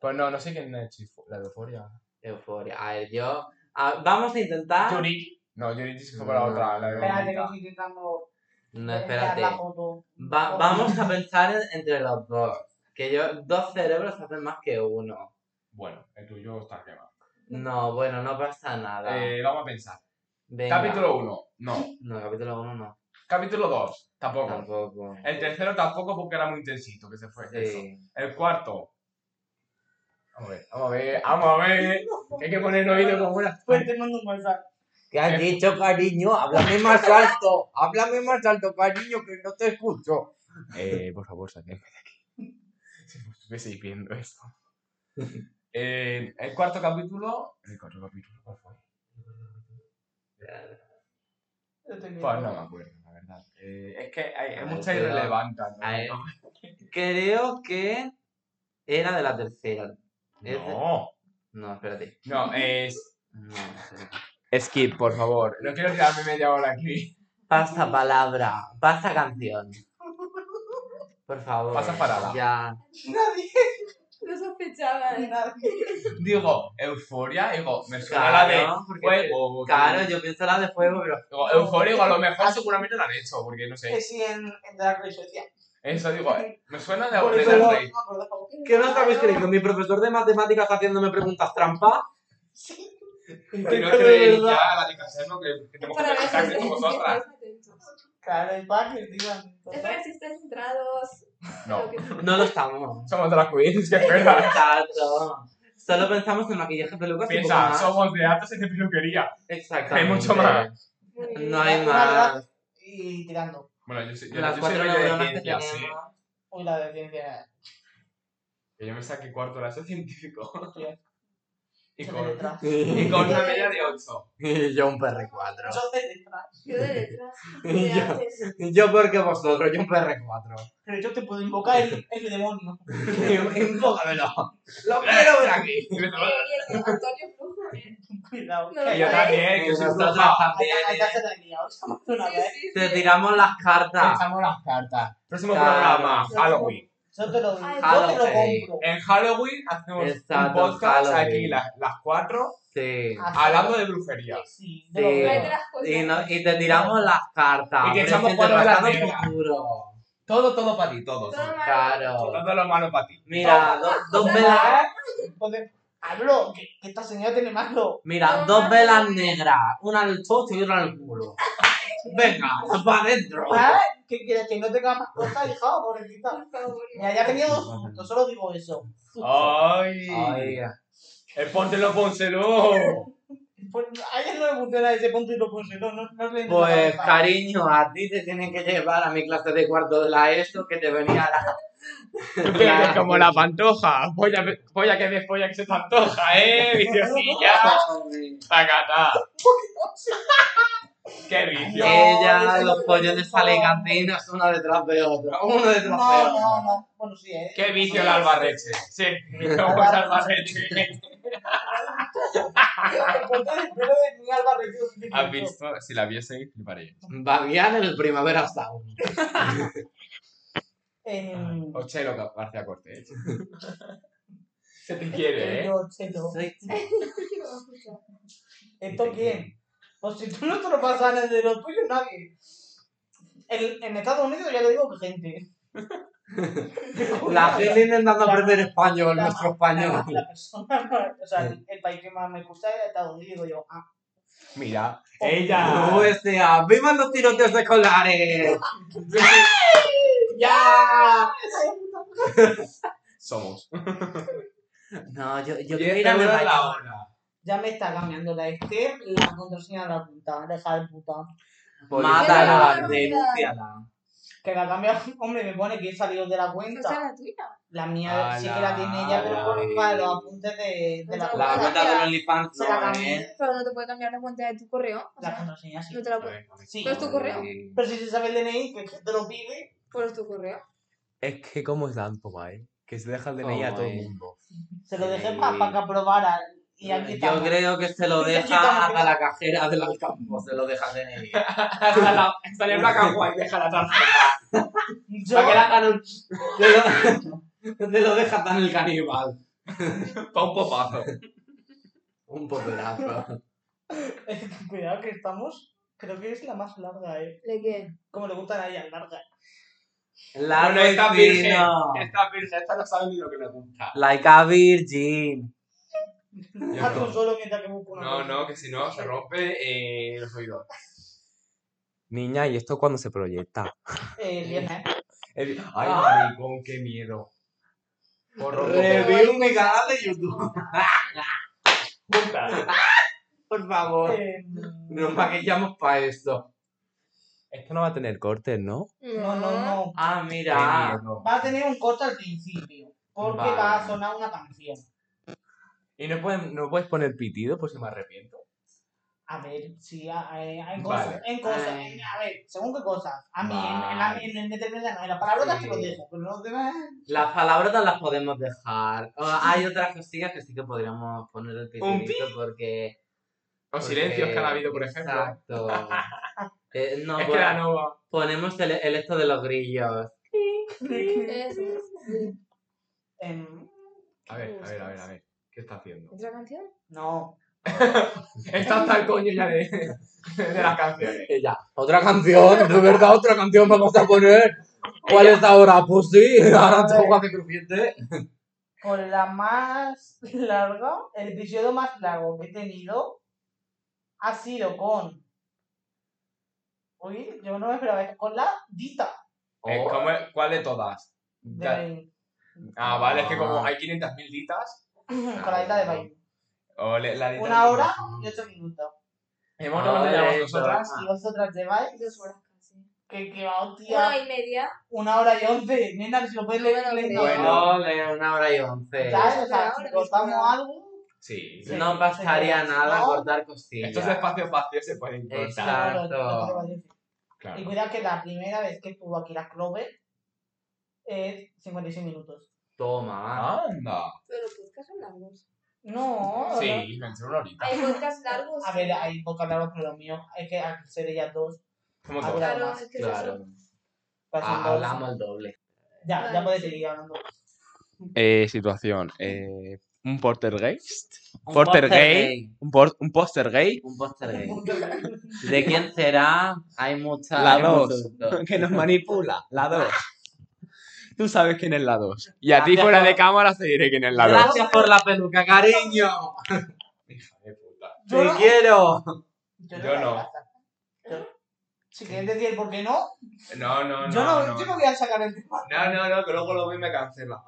S4: Pues no, no sé quién ha hecho la de Euforia.
S3: Euforia. A ver, yo. ah, vamos a intentar.
S4: Yuri. No, Yuri se fue por la otra, la de
S1: Espérate, que estoy intentando
S3: No, espérate. Va- vamos a pensar en- entre los dos. Que yo, dos cerebros hacen más que uno.
S4: Bueno, el tuyo está quemado.
S3: No, bueno, no pasa nada.
S4: Eh, vamos a pensar.
S3: Venga.
S4: Capítulo 1, no.
S3: No, capítulo 1 no.
S4: Capítulo 2, tampoco.
S3: Tampoco.
S4: El tercero tampoco porque era muy intensito, que se fue. eso. El cuarto. Vamos a ver, vamos a ver, vamos a ver. Que hay que poner el oído como una.
S1: Pues te mando un WhatsApp.
S3: ¿Qué has dicho, cariño? Háblame más alto. Háblame más alto, cariño, que no te escucho.
S4: Eh, por favor, sáquenme de aquí. Si no estuvieseis viendo esto. Eh, el cuarto capítulo. El cuarto capítulo, ¿cuál fue? Pues no me acuerdo, la verdad. Eh, es que hay, mucha irrelevancia. ¿no?
S3: Creo que era de la tercera. ¿Es de-
S4: No,
S3: No, espérate.
S4: no, es.
S3: No, espérate.
S4: Skip, por favor. No quiero tirarme media hora aquí.
S3: Pasa palabra, pasa canción. Por favor.
S4: Pasa parada.
S3: Ya.
S1: Nadie,
S2: Lo sospechaba, ¿eh?
S1: nadie.
S4: Digo, euforia, digo, me suena la de
S3: Claro, porque-
S4: fuego.
S3: Claro, yo pienso la de fuego, pero.
S4: Digo, euforia, digo, a lo mejor seguramente la han hecho, porque no
S1: Que
S4: sé.
S1: sí, en, en Drag Race decía.
S4: Eso digo, eh, me suena de,
S1: Por
S4: de
S1: eso
S4: Drag
S1: no
S4: Race.
S1: me acordaba.
S3: ¿Qué no habéis creído? ¿Mi profesor de matemáticas haciéndome preguntas trampa?
S4: Y no
S1: De
S4: creéis ya la de Caseno que, que tenemos que
S2: Para ver
S4: pensar que somos vosotras.
S1: Claro, el pack, tío.
S2: Es para ver si estáis centrados.
S4: No,
S3: No lo estamos.
S4: somos drag queens, que espera.
S3: Exacto. Solo pensamos en maquillaje, pelucas y poco
S4: Piensa,
S3: más.
S4: somos de artes y de peluquería.
S3: Exactamente.
S4: Hay mucho más.
S3: No hay más.
S1: Y tirando.
S4: Bueno, yo, soy- yo,
S3: Las
S4: yo soy
S3: cuatro
S4: rollo de
S3: neuronas que
S4: ciencias, sí.
S3: tenemos.
S1: Uy, la de ciencia.
S4: Que yo me saqué cuarto de la científico.
S1: Bien.
S4: Y con,
S1: detrás.
S4: y con una media de 8.
S3: Y yo un PR4.
S1: Yo de detrás.
S2: Yo de letras.
S3: Y yo. Yo porque vosotros, yo un PR4.
S1: Pero yo te puedo invocar el, el demonio.
S3: Enfócamelo. Lo quiero ver aquí.
S2: Y el Antonio Flujo.
S1: Cuidado.
S2: No,
S4: yo
S1: hay-
S4: también, que
S3: nosotros también.
S1: hay que hacer liado, somos una vez.
S3: Te tiramos las cartas.
S4: Echamos las cartas. Próximo programa, Halloween.
S1: Yo te lo
S2: Ay,
S1: yo te lo compro.
S4: En Halloween hacemos un
S3: Exacto,
S4: podcast
S3: Halloween.
S4: aquí las, las cuatro
S3: Sí.
S4: Hablando de brujería.
S1: Sí, lo
S3: Sí. Y, no- y te tiramos las cartas.
S4: Y te echamos cuatro de las. Todo, todo para ti, todo.
S2: Todo.
S3: Claro.
S4: Todo lo malo para ti.
S3: Mira, do- dos velas.
S1: Hablo, que, que esta señora tiene malo.
S3: Mira, dos velas negras. Una en el chocho y otra en el culo. Venga, para adentro.
S1: ¿Ah? ¿Qué quieres? Que no tenga más cosas, hija, pobrecita. Mira, ya tenido dos sustos, solo digo eso.
S4: Ay.
S3: Ay,
S4: Eh, póntelo, pónselo.
S1: Pues a ella no le funciona ese punto y lo puse, no, no, le
S3: Pues
S1: la
S3: cariño, a ti te tienen que llevar a mi clase de cuarto de la ESO que te venía la...
S4: Eres como la pantoja. Polla, polla que ves, polla que se te antoja, ¿eh? Viciosilla. Tacatá. Qué vicio.
S3: Ella, los pollones alicantinos, uno detrás de otro. Uno detrás de
S1: No,
S3: otro.
S1: no, no. Bueno, sí, ¿eh?
S4: Qué vicio el albarreche. Sí, como es albarreche.
S1: De
S4: ¿Has visto? Si la vieseis, fliparéis.
S3: Babián en el Primavera Sound.
S1: Em,
S4: O Chelo García Cortés. Se te quiere, ¿eh?
S1: Chelo, Chelo.
S3: Soy-
S1: ¿Esto quién? Pues si tú no te lo pasas en el de los tuyos, nadie. En, en Estados Unidos ya le digo que gente.
S3: La gente intentando aprender español,
S1: La-
S3: nuestro español.
S1: la persona, o sea, el, el país que más me gusta es Estados Unidos. Digo yo, ah,
S4: Mira, ella.
S3: USA, ¡vivan los tiroteos escolares!
S1: ¡Ya!
S4: Somos.
S3: No, yo, yo quiero ir a
S4: la hora.
S1: Ya me está cambiando la Esther la contraseña de la puta, deja de puta.
S3: Mátala, denúnciala.
S1: Que la cambia, hombre, me pone que he salido de la
S2: Esa es
S1: cuenta.
S2: la tuya.
S1: La mía sí que la tiene ella, pero
S3: Ala.
S1: pone para los apuntes de, de la
S2: te
S3: La cuenta de OnlyFans
S1: Se la
S3: no,
S1: cambié.
S3: ¿eh?
S2: Pero no te puede cambiar la cuenta de tu correo. O
S1: La
S2: sea,
S1: contraseña sí.
S2: no te la puede.
S1: Sí,
S2: ¿Pero es tu correo?
S3: Sí.
S1: pero si se sabe el DNI, que te lo pide.
S2: Pero es tu correo.
S4: Es que como es tanto, guay. Que se deja el
S3: DNI a todo el
S4: mundo.
S1: Se lo dejé
S3: Sí.
S1: para que aprobara. Y aquí
S3: Yo
S1: estamos.
S3: creo que se lo deja
S1: quitamos.
S3: la cajera del Alcampo, se lo deja DNI.
S4: Sale en Black and White, deja la tarjeta.
S1: Yo,
S3: Para que le hagan un... Te lo, te lo deja tan el caníbal.
S4: Pa' un popazo.
S3: Un poperazo.
S1: cuidado que estamos. Creo que es la más larga, eh.
S2: ¿De qué?
S1: Como le gustan a ella, larga.
S3: Largo
S4: Bueno, esta
S3: y
S4: virgen.
S3: fino.
S4: Esta virgen, esta no sabe ni lo que le gusta.
S3: Like a virgin.
S1: Haz solo mientras que busco una
S4: No,
S1: cosa.
S4: no, que si no se rompe eh, los oídos. Niña, ¿y esto cuándo se proyecta?
S1: Eh, viernes.
S4: El- Ay,
S3: Ah.
S4: maricón, qué miedo. Por
S3: Review mi canal de YouTube. Por favor.
S1: Eh,
S3: Nos maquillamos para esto.
S4: Esto no va a tener cortes, ¿no?
S1: no, no, no.
S3: Ah,
S4: Qué
S3: mira.
S4: miedo.
S1: Va a tener un corte al principio. Porque
S3: Vale.
S1: va a sonar una canción.
S4: ¿Y no puedes, no puedes poner pitido por si me arrepiento?
S1: A ver, sí, hay, hay cosas.
S4: Vale.
S1: En cosas. En- a ver, según qué cosas. A mí, en, en,
S4: Vale.
S1: en el determinado, en las palabras
S3: Sí.
S1: te lo dejo, pero los demás.
S3: Las palabras las podemos dejar. O hay otras cosillas que sí que podríamos poner el
S4: ¿Un
S3: pitidito porque...
S4: O
S3: porque-
S4: silencios que han habido, por ejemplo.
S3: Exacto. Eh, no,
S4: Es que la nova.
S3: ponemos el, el esto de los grillos.
S2: Sí.
S1: Em,
S4: A ver, a ver, a ver, a ver. ¿Qué está haciendo?
S2: ¿Otra canción?
S1: no.
S4: Está hasta el coño ya de, de las canciones.
S3: Ella, otra canción, de verdad, otra canción vamos a poner. ¿Cuál es ahora? Pues sí, ahora tengo que hacer crujiente.
S1: Con la más larga, el episodio más largo que he tenido ha sido con. Uy, yo no me esperaba. Con la Dita.
S4: Eh, ¿cómo es- ¿Cuál de todas?
S1: De.
S4: Ah, vale, es que como
S3: Ah.
S4: hay 500.000 ditas.
S1: Con la Dita de
S4: la dita
S1: Una
S4: de-
S1: hora y ocho minutos.
S4: Hemos
S3: Ah,
S4: cuánto llevamos
S3: eso.
S4: nosotras.
S1: Y vosotras lleváis
S2: Dos horas casi.
S1: que, que va,
S2: Una
S1: tía,
S2: y media.
S1: una hora y once. Nena, si lo puedes leer
S2: No creo.
S3: Bueno, le una hora y once.
S1: ¿Sabes? O sea,
S2: Ahora
S1: si cortamos algo.
S4: Sí.
S1: Sí.
S3: No bastaría
S1: sí,
S3: nada
S1: no.
S3: cortar costillas.
S4: Estos espacios vacíos se pueden cortar.
S3: Exacto.
S1: Claro. Y cuidado que la primera vez que estuvo aquí la Clover es 56 minutos.
S3: Toma.
S4: Anda.
S2: Pero podcasts son largos.
S1: No.
S4: Sí, me una horita.
S2: Hay podcasts largos.
S1: A ver, hay pocas largos, pero lo mío es que al ser ellas dos, claro.
S2: Es que
S3: Claro. Ah,
S1: dos.
S3: hablamos el doble.
S1: Ya, ya puedes seguir hablando.
S4: Eh, situación. Eh, un poltergeist.
S3: Un
S4: Porter gay. Un, por- un póster gay.
S3: Un póster gay. ¿De quién será? Hay muchas.
S4: La
S3: hay
S4: 2.
S3: muchos dos.
S4: Que nos manipula. La 2. Tú sabes quién es la 2. Y a ti fuera
S3: por-
S4: de cámara te diré quién es la 2.
S3: Gracias por la peluca, cariño.
S4: Hija de puta.
S1: Yo
S3: Te
S1: no.
S3: quiero.
S1: Yo
S4: no.
S1: voy a sacar. Yo- Si quieres decir por qué no,
S4: No, no, no.
S1: yo no,
S4: no.
S1: yo no voy a sacar el tema.
S4: No, no, no, que luego lo ve y me cancela.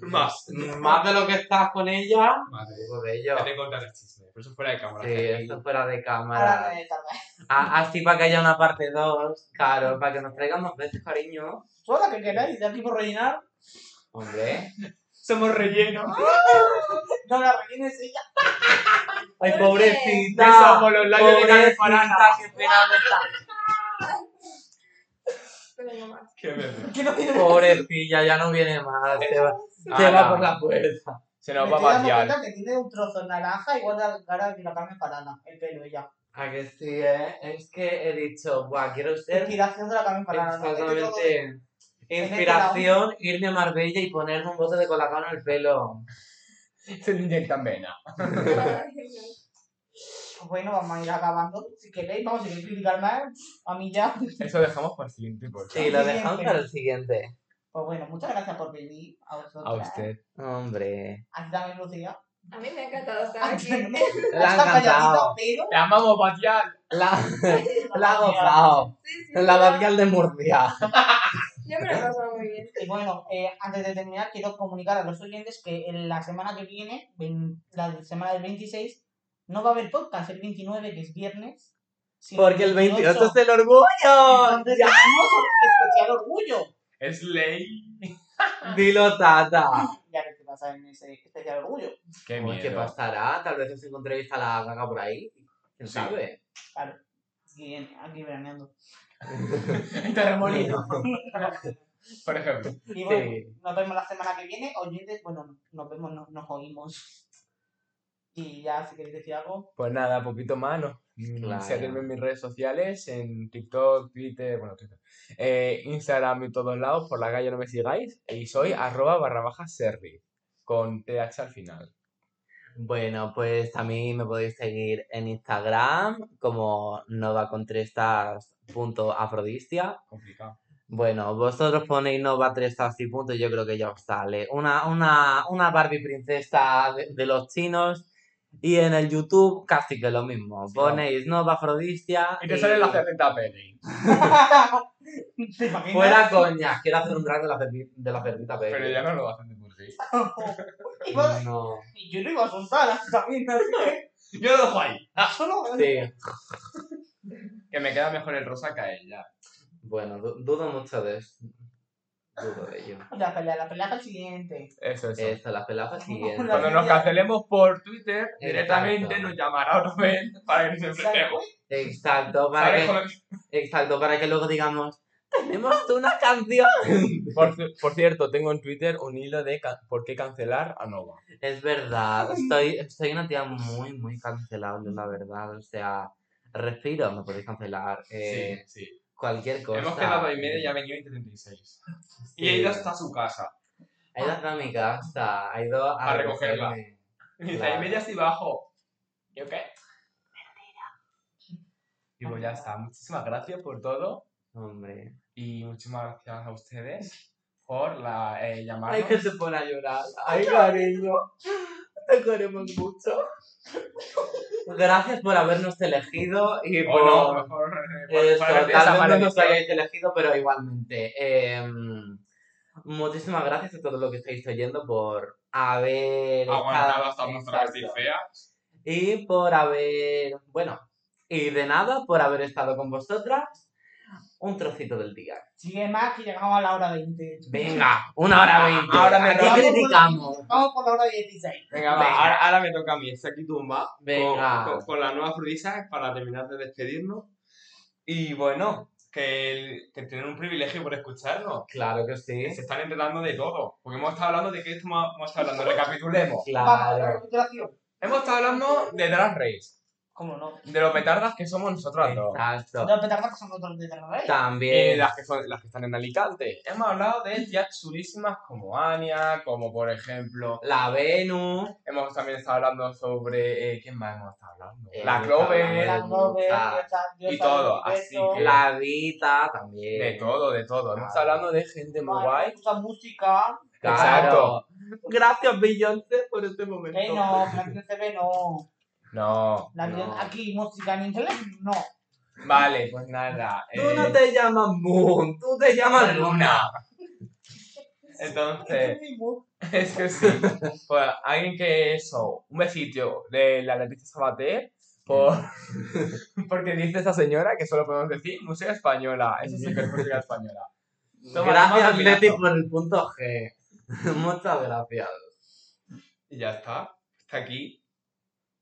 S4: Más.
S3: Más de lo que estás con ella.
S4: Madre.
S3: Digo de ello.
S4: Ya te contaré el chisme. Por eso fuera de cámara.
S3: Sí, esto fuera de cámara.
S1: me descarga.
S3: A- Así para que haya una parte 2, claro, para que nos traigan más veces, cariño.
S1: Toda la que queráis, de aquí por rellenar.
S3: Hombre.
S4: Somos relleno.
S1: No la rellenes ella.
S3: Ay, pobrecita.
S4: Besos por los labios de Carmen
S3: Pobrecita, qué pena me está.
S2: Más.
S4: Qué bebé.
S1: Que no tiene
S3: Pobrecilla, ya no viene más. Se va, se va por la puerta.
S4: Se
S1: Me
S4: nos va a
S1: cuenta que tiene un trozo naranja igual de la cara que la carne parana, el pelo ella.
S3: A que sí, ¿eh? Es que he dicho, buah, quiero ser
S1: Inspiración de la carne parana. de-
S3: exactamente inspiración, irme a Marbella y ponerme un bote de colacao en el pelo.
S4: Se le inyectan vena.
S1: Pues bueno, vamos a ir acabando. Si queréis, vamos, si queréis criticar más, a mí ya.
S4: Eso dejamos para el siguiente podcast.
S3: Sí, lo dejamos para el siguiente.
S1: Pues bueno, muchas gracias por venir a vosotros.
S4: A usted.
S3: Hombre.
S1: Aquí también Lucía.
S2: A mí me ha encantado estar aquí.
S3: Le ha encantado.
S1: pero...
S4: Te amamos, Batial.
S3: La, la ha gozado.
S2: Sí, sí,
S3: La. Batial de Murcia.
S2: Yo me lo he pasado muy bien.
S1: Y bueno, eh, antes de terminar, quiero comunicar a los oyentes que en la semana que viene, la semana del 26, no va a haber podcast el 29, que es viernes.
S3: Porque el 28 es el orgullo.
S1: Entonces
S3: Ya.
S1: tenemos un especial orgullo.
S4: Es ley.
S3: Dilo, tata.
S1: Ya que te pasa en ese especial orgullo.
S4: Qué
S3: Uy, ¿Qué
S4: miedo.
S3: pasará? Tal vez os encontréis a la gaga por ahí. ¿Quién
S4: Sí.
S3: sabe?
S1: Claro. Aquí, aquí veraneando.
S4: Terremolino. Por ejemplo.
S1: Y bueno,
S3: Sí.
S1: nos vemos la semana que viene. Oyentes, bueno, nos vemos, no- nos oímos. Y ya, si queréis decir algo.
S4: Pues nada, poquito más, ¿no? Mm,
S3: Claro.
S4: Seguidme en mis redes sociales, en TikTok, Twitter, bueno, Twitter, eh, Instagram y todos lados, por la calle no me sigáis, y soy arroba barra baja serri, con TH al final.
S3: Bueno, pues mí me podéis seguir en Instagram como novacontrestas.afrodistia.
S4: Complicado.
S3: Bueno, vosotros ponéis Nova Trestas y punto, yo creo que ya os sale. Una, una, una Barbie princesa de, de los chinos. Y en el YouTube casi que lo mismo.
S4: Sí,
S3: Ponéis Nova Afrodistia.
S4: Y te sale la cerdita Peli.
S1: ¿Te imaginas?
S3: Fuera coña, quiero hacer un drag de la, cerdi- de la cerdita Peggy.
S4: Pero ya no lo hacen de por sí.
S1: Iba-
S3: No.
S1: Y yo lo iba a soltar también, así que.
S4: Yo lo dejo ahí.
S1: Solo.
S3: Sí.
S4: Que me queda mejor el rosa que a ella.
S3: Bueno, du- dudo mucho de eso. Dudo de ello.
S1: La pelea, la pelea al siguiente.
S4: Eso, eso.
S3: Esto, la pelada siguiente.
S4: Cuando nos cancelemos por Twitter, directamente nos llamará vez para que nos enfrentemos.
S3: Exacto, para que, exacto, para que luego digamos, tenemos una canción.
S4: Por, ci- por cierto, tengo en Twitter un hilo de por qué cancelar a Nova.
S3: Es verdad, estoy, estoy una tía muy, muy cancelable, la verdad. O sea, respiro, me podéis cancelar. Eh,
S4: sí.
S3: Cualquier cosa.
S4: Hemos quedado a y media y ha venido 36. Y ha ido hasta su casa.
S3: Ha ido hasta mi casa, ha ido a,
S4: A recogerla.
S3: recogerme.
S4: Y dice,
S3: Claro.
S4: y media bajo. ¿Yo qué? Y pues ya está. Muchísimas gracias por todo.
S3: Hombre.
S4: Y muchísimas gracias a ustedes por la, eh, llamarnos.
S3: Ay, que se pone a llorar. Ay, cariño. Te queremos mucho. Gracias por habernos elegido y por...
S4: no, mejor. eh, esa
S3: tal vez no nos hayáis elegido, pero igualmente. eh, muchísimas gracias a todos los que estáis oyendo por haber
S4: Aguantado
S3: estado-
S4: hasta nuestras feas.
S3: y por haber, bueno, y de nada, por haber estado con vosotras un trocito del día.
S1: Sigue más que llegamos a la hora 20.
S3: Venga, una hora veinte.
S4: Ahora me
S3: Aquí
S4: toca.
S3: criticamos.
S1: Vamos por la hora 16.
S4: Venga, va. Ahora, ahora me toca a mí, está aquí tumba.
S3: Venga.
S4: Con, con- con la nueva para terminar de despedirnos. Y bueno, que, el- que tienen un privilegio por escucharnos.
S3: Claro que sí.
S4: Que se están enterando de todo. Porque hemos estado hablando de qué estamos hemos estado hablando. Recapitulemos.
S1: Vamos, la
S3: Claro.
S1: recapitulación.
S4: Hemos estado hablando de Drag Race,
S1: ¿Cómo no?
S4: de lo petardas que somos nosotras dos.
S3: Exacto.
S1: Los petardas que son otros de Race.
S4: Y
S3: También.
S4: las que, son, las que están en Alicante. Hemos hablado de tías chulísimas como Ania, como por ejemplo.
S3: La Venus.
S4: Hemos también estado hablando sobre. eh, ¿Quién más hemos estado hablando?
S3: Eh,
S4: la Clover.
S1: La Clover,
S4: Y todo, así que-
S3: La Vita también.
S4: De todo, de todo. Hemos estado hablando de gente muy
S1: Vale,
S4: guay.
S1: Mucha música.
S3: Claro. Gracias, Beyoncé, por este momento.
S1: Que no, Beyoncé ve no.
S4: No.
S1: La
S3: No.
S1: Beyoncé- Aquí, música en inglés, no.
S4: Vale, pues nada.
S3: Tú
S4: eh,
S3: no te llamas Moon, tú te llamas Luna.
S4: Entonces,
S1: Es
S4: que sí. Pues alguien que eso, un besito de la Leticia Sabater. Por... Porque dice esa señora que solo podemos decir música española. Eso sí que es música española. Toma,
S3: Gracias, Leti, por el punto G. Muchas gracias.
S4: Y ya está. Está aquí.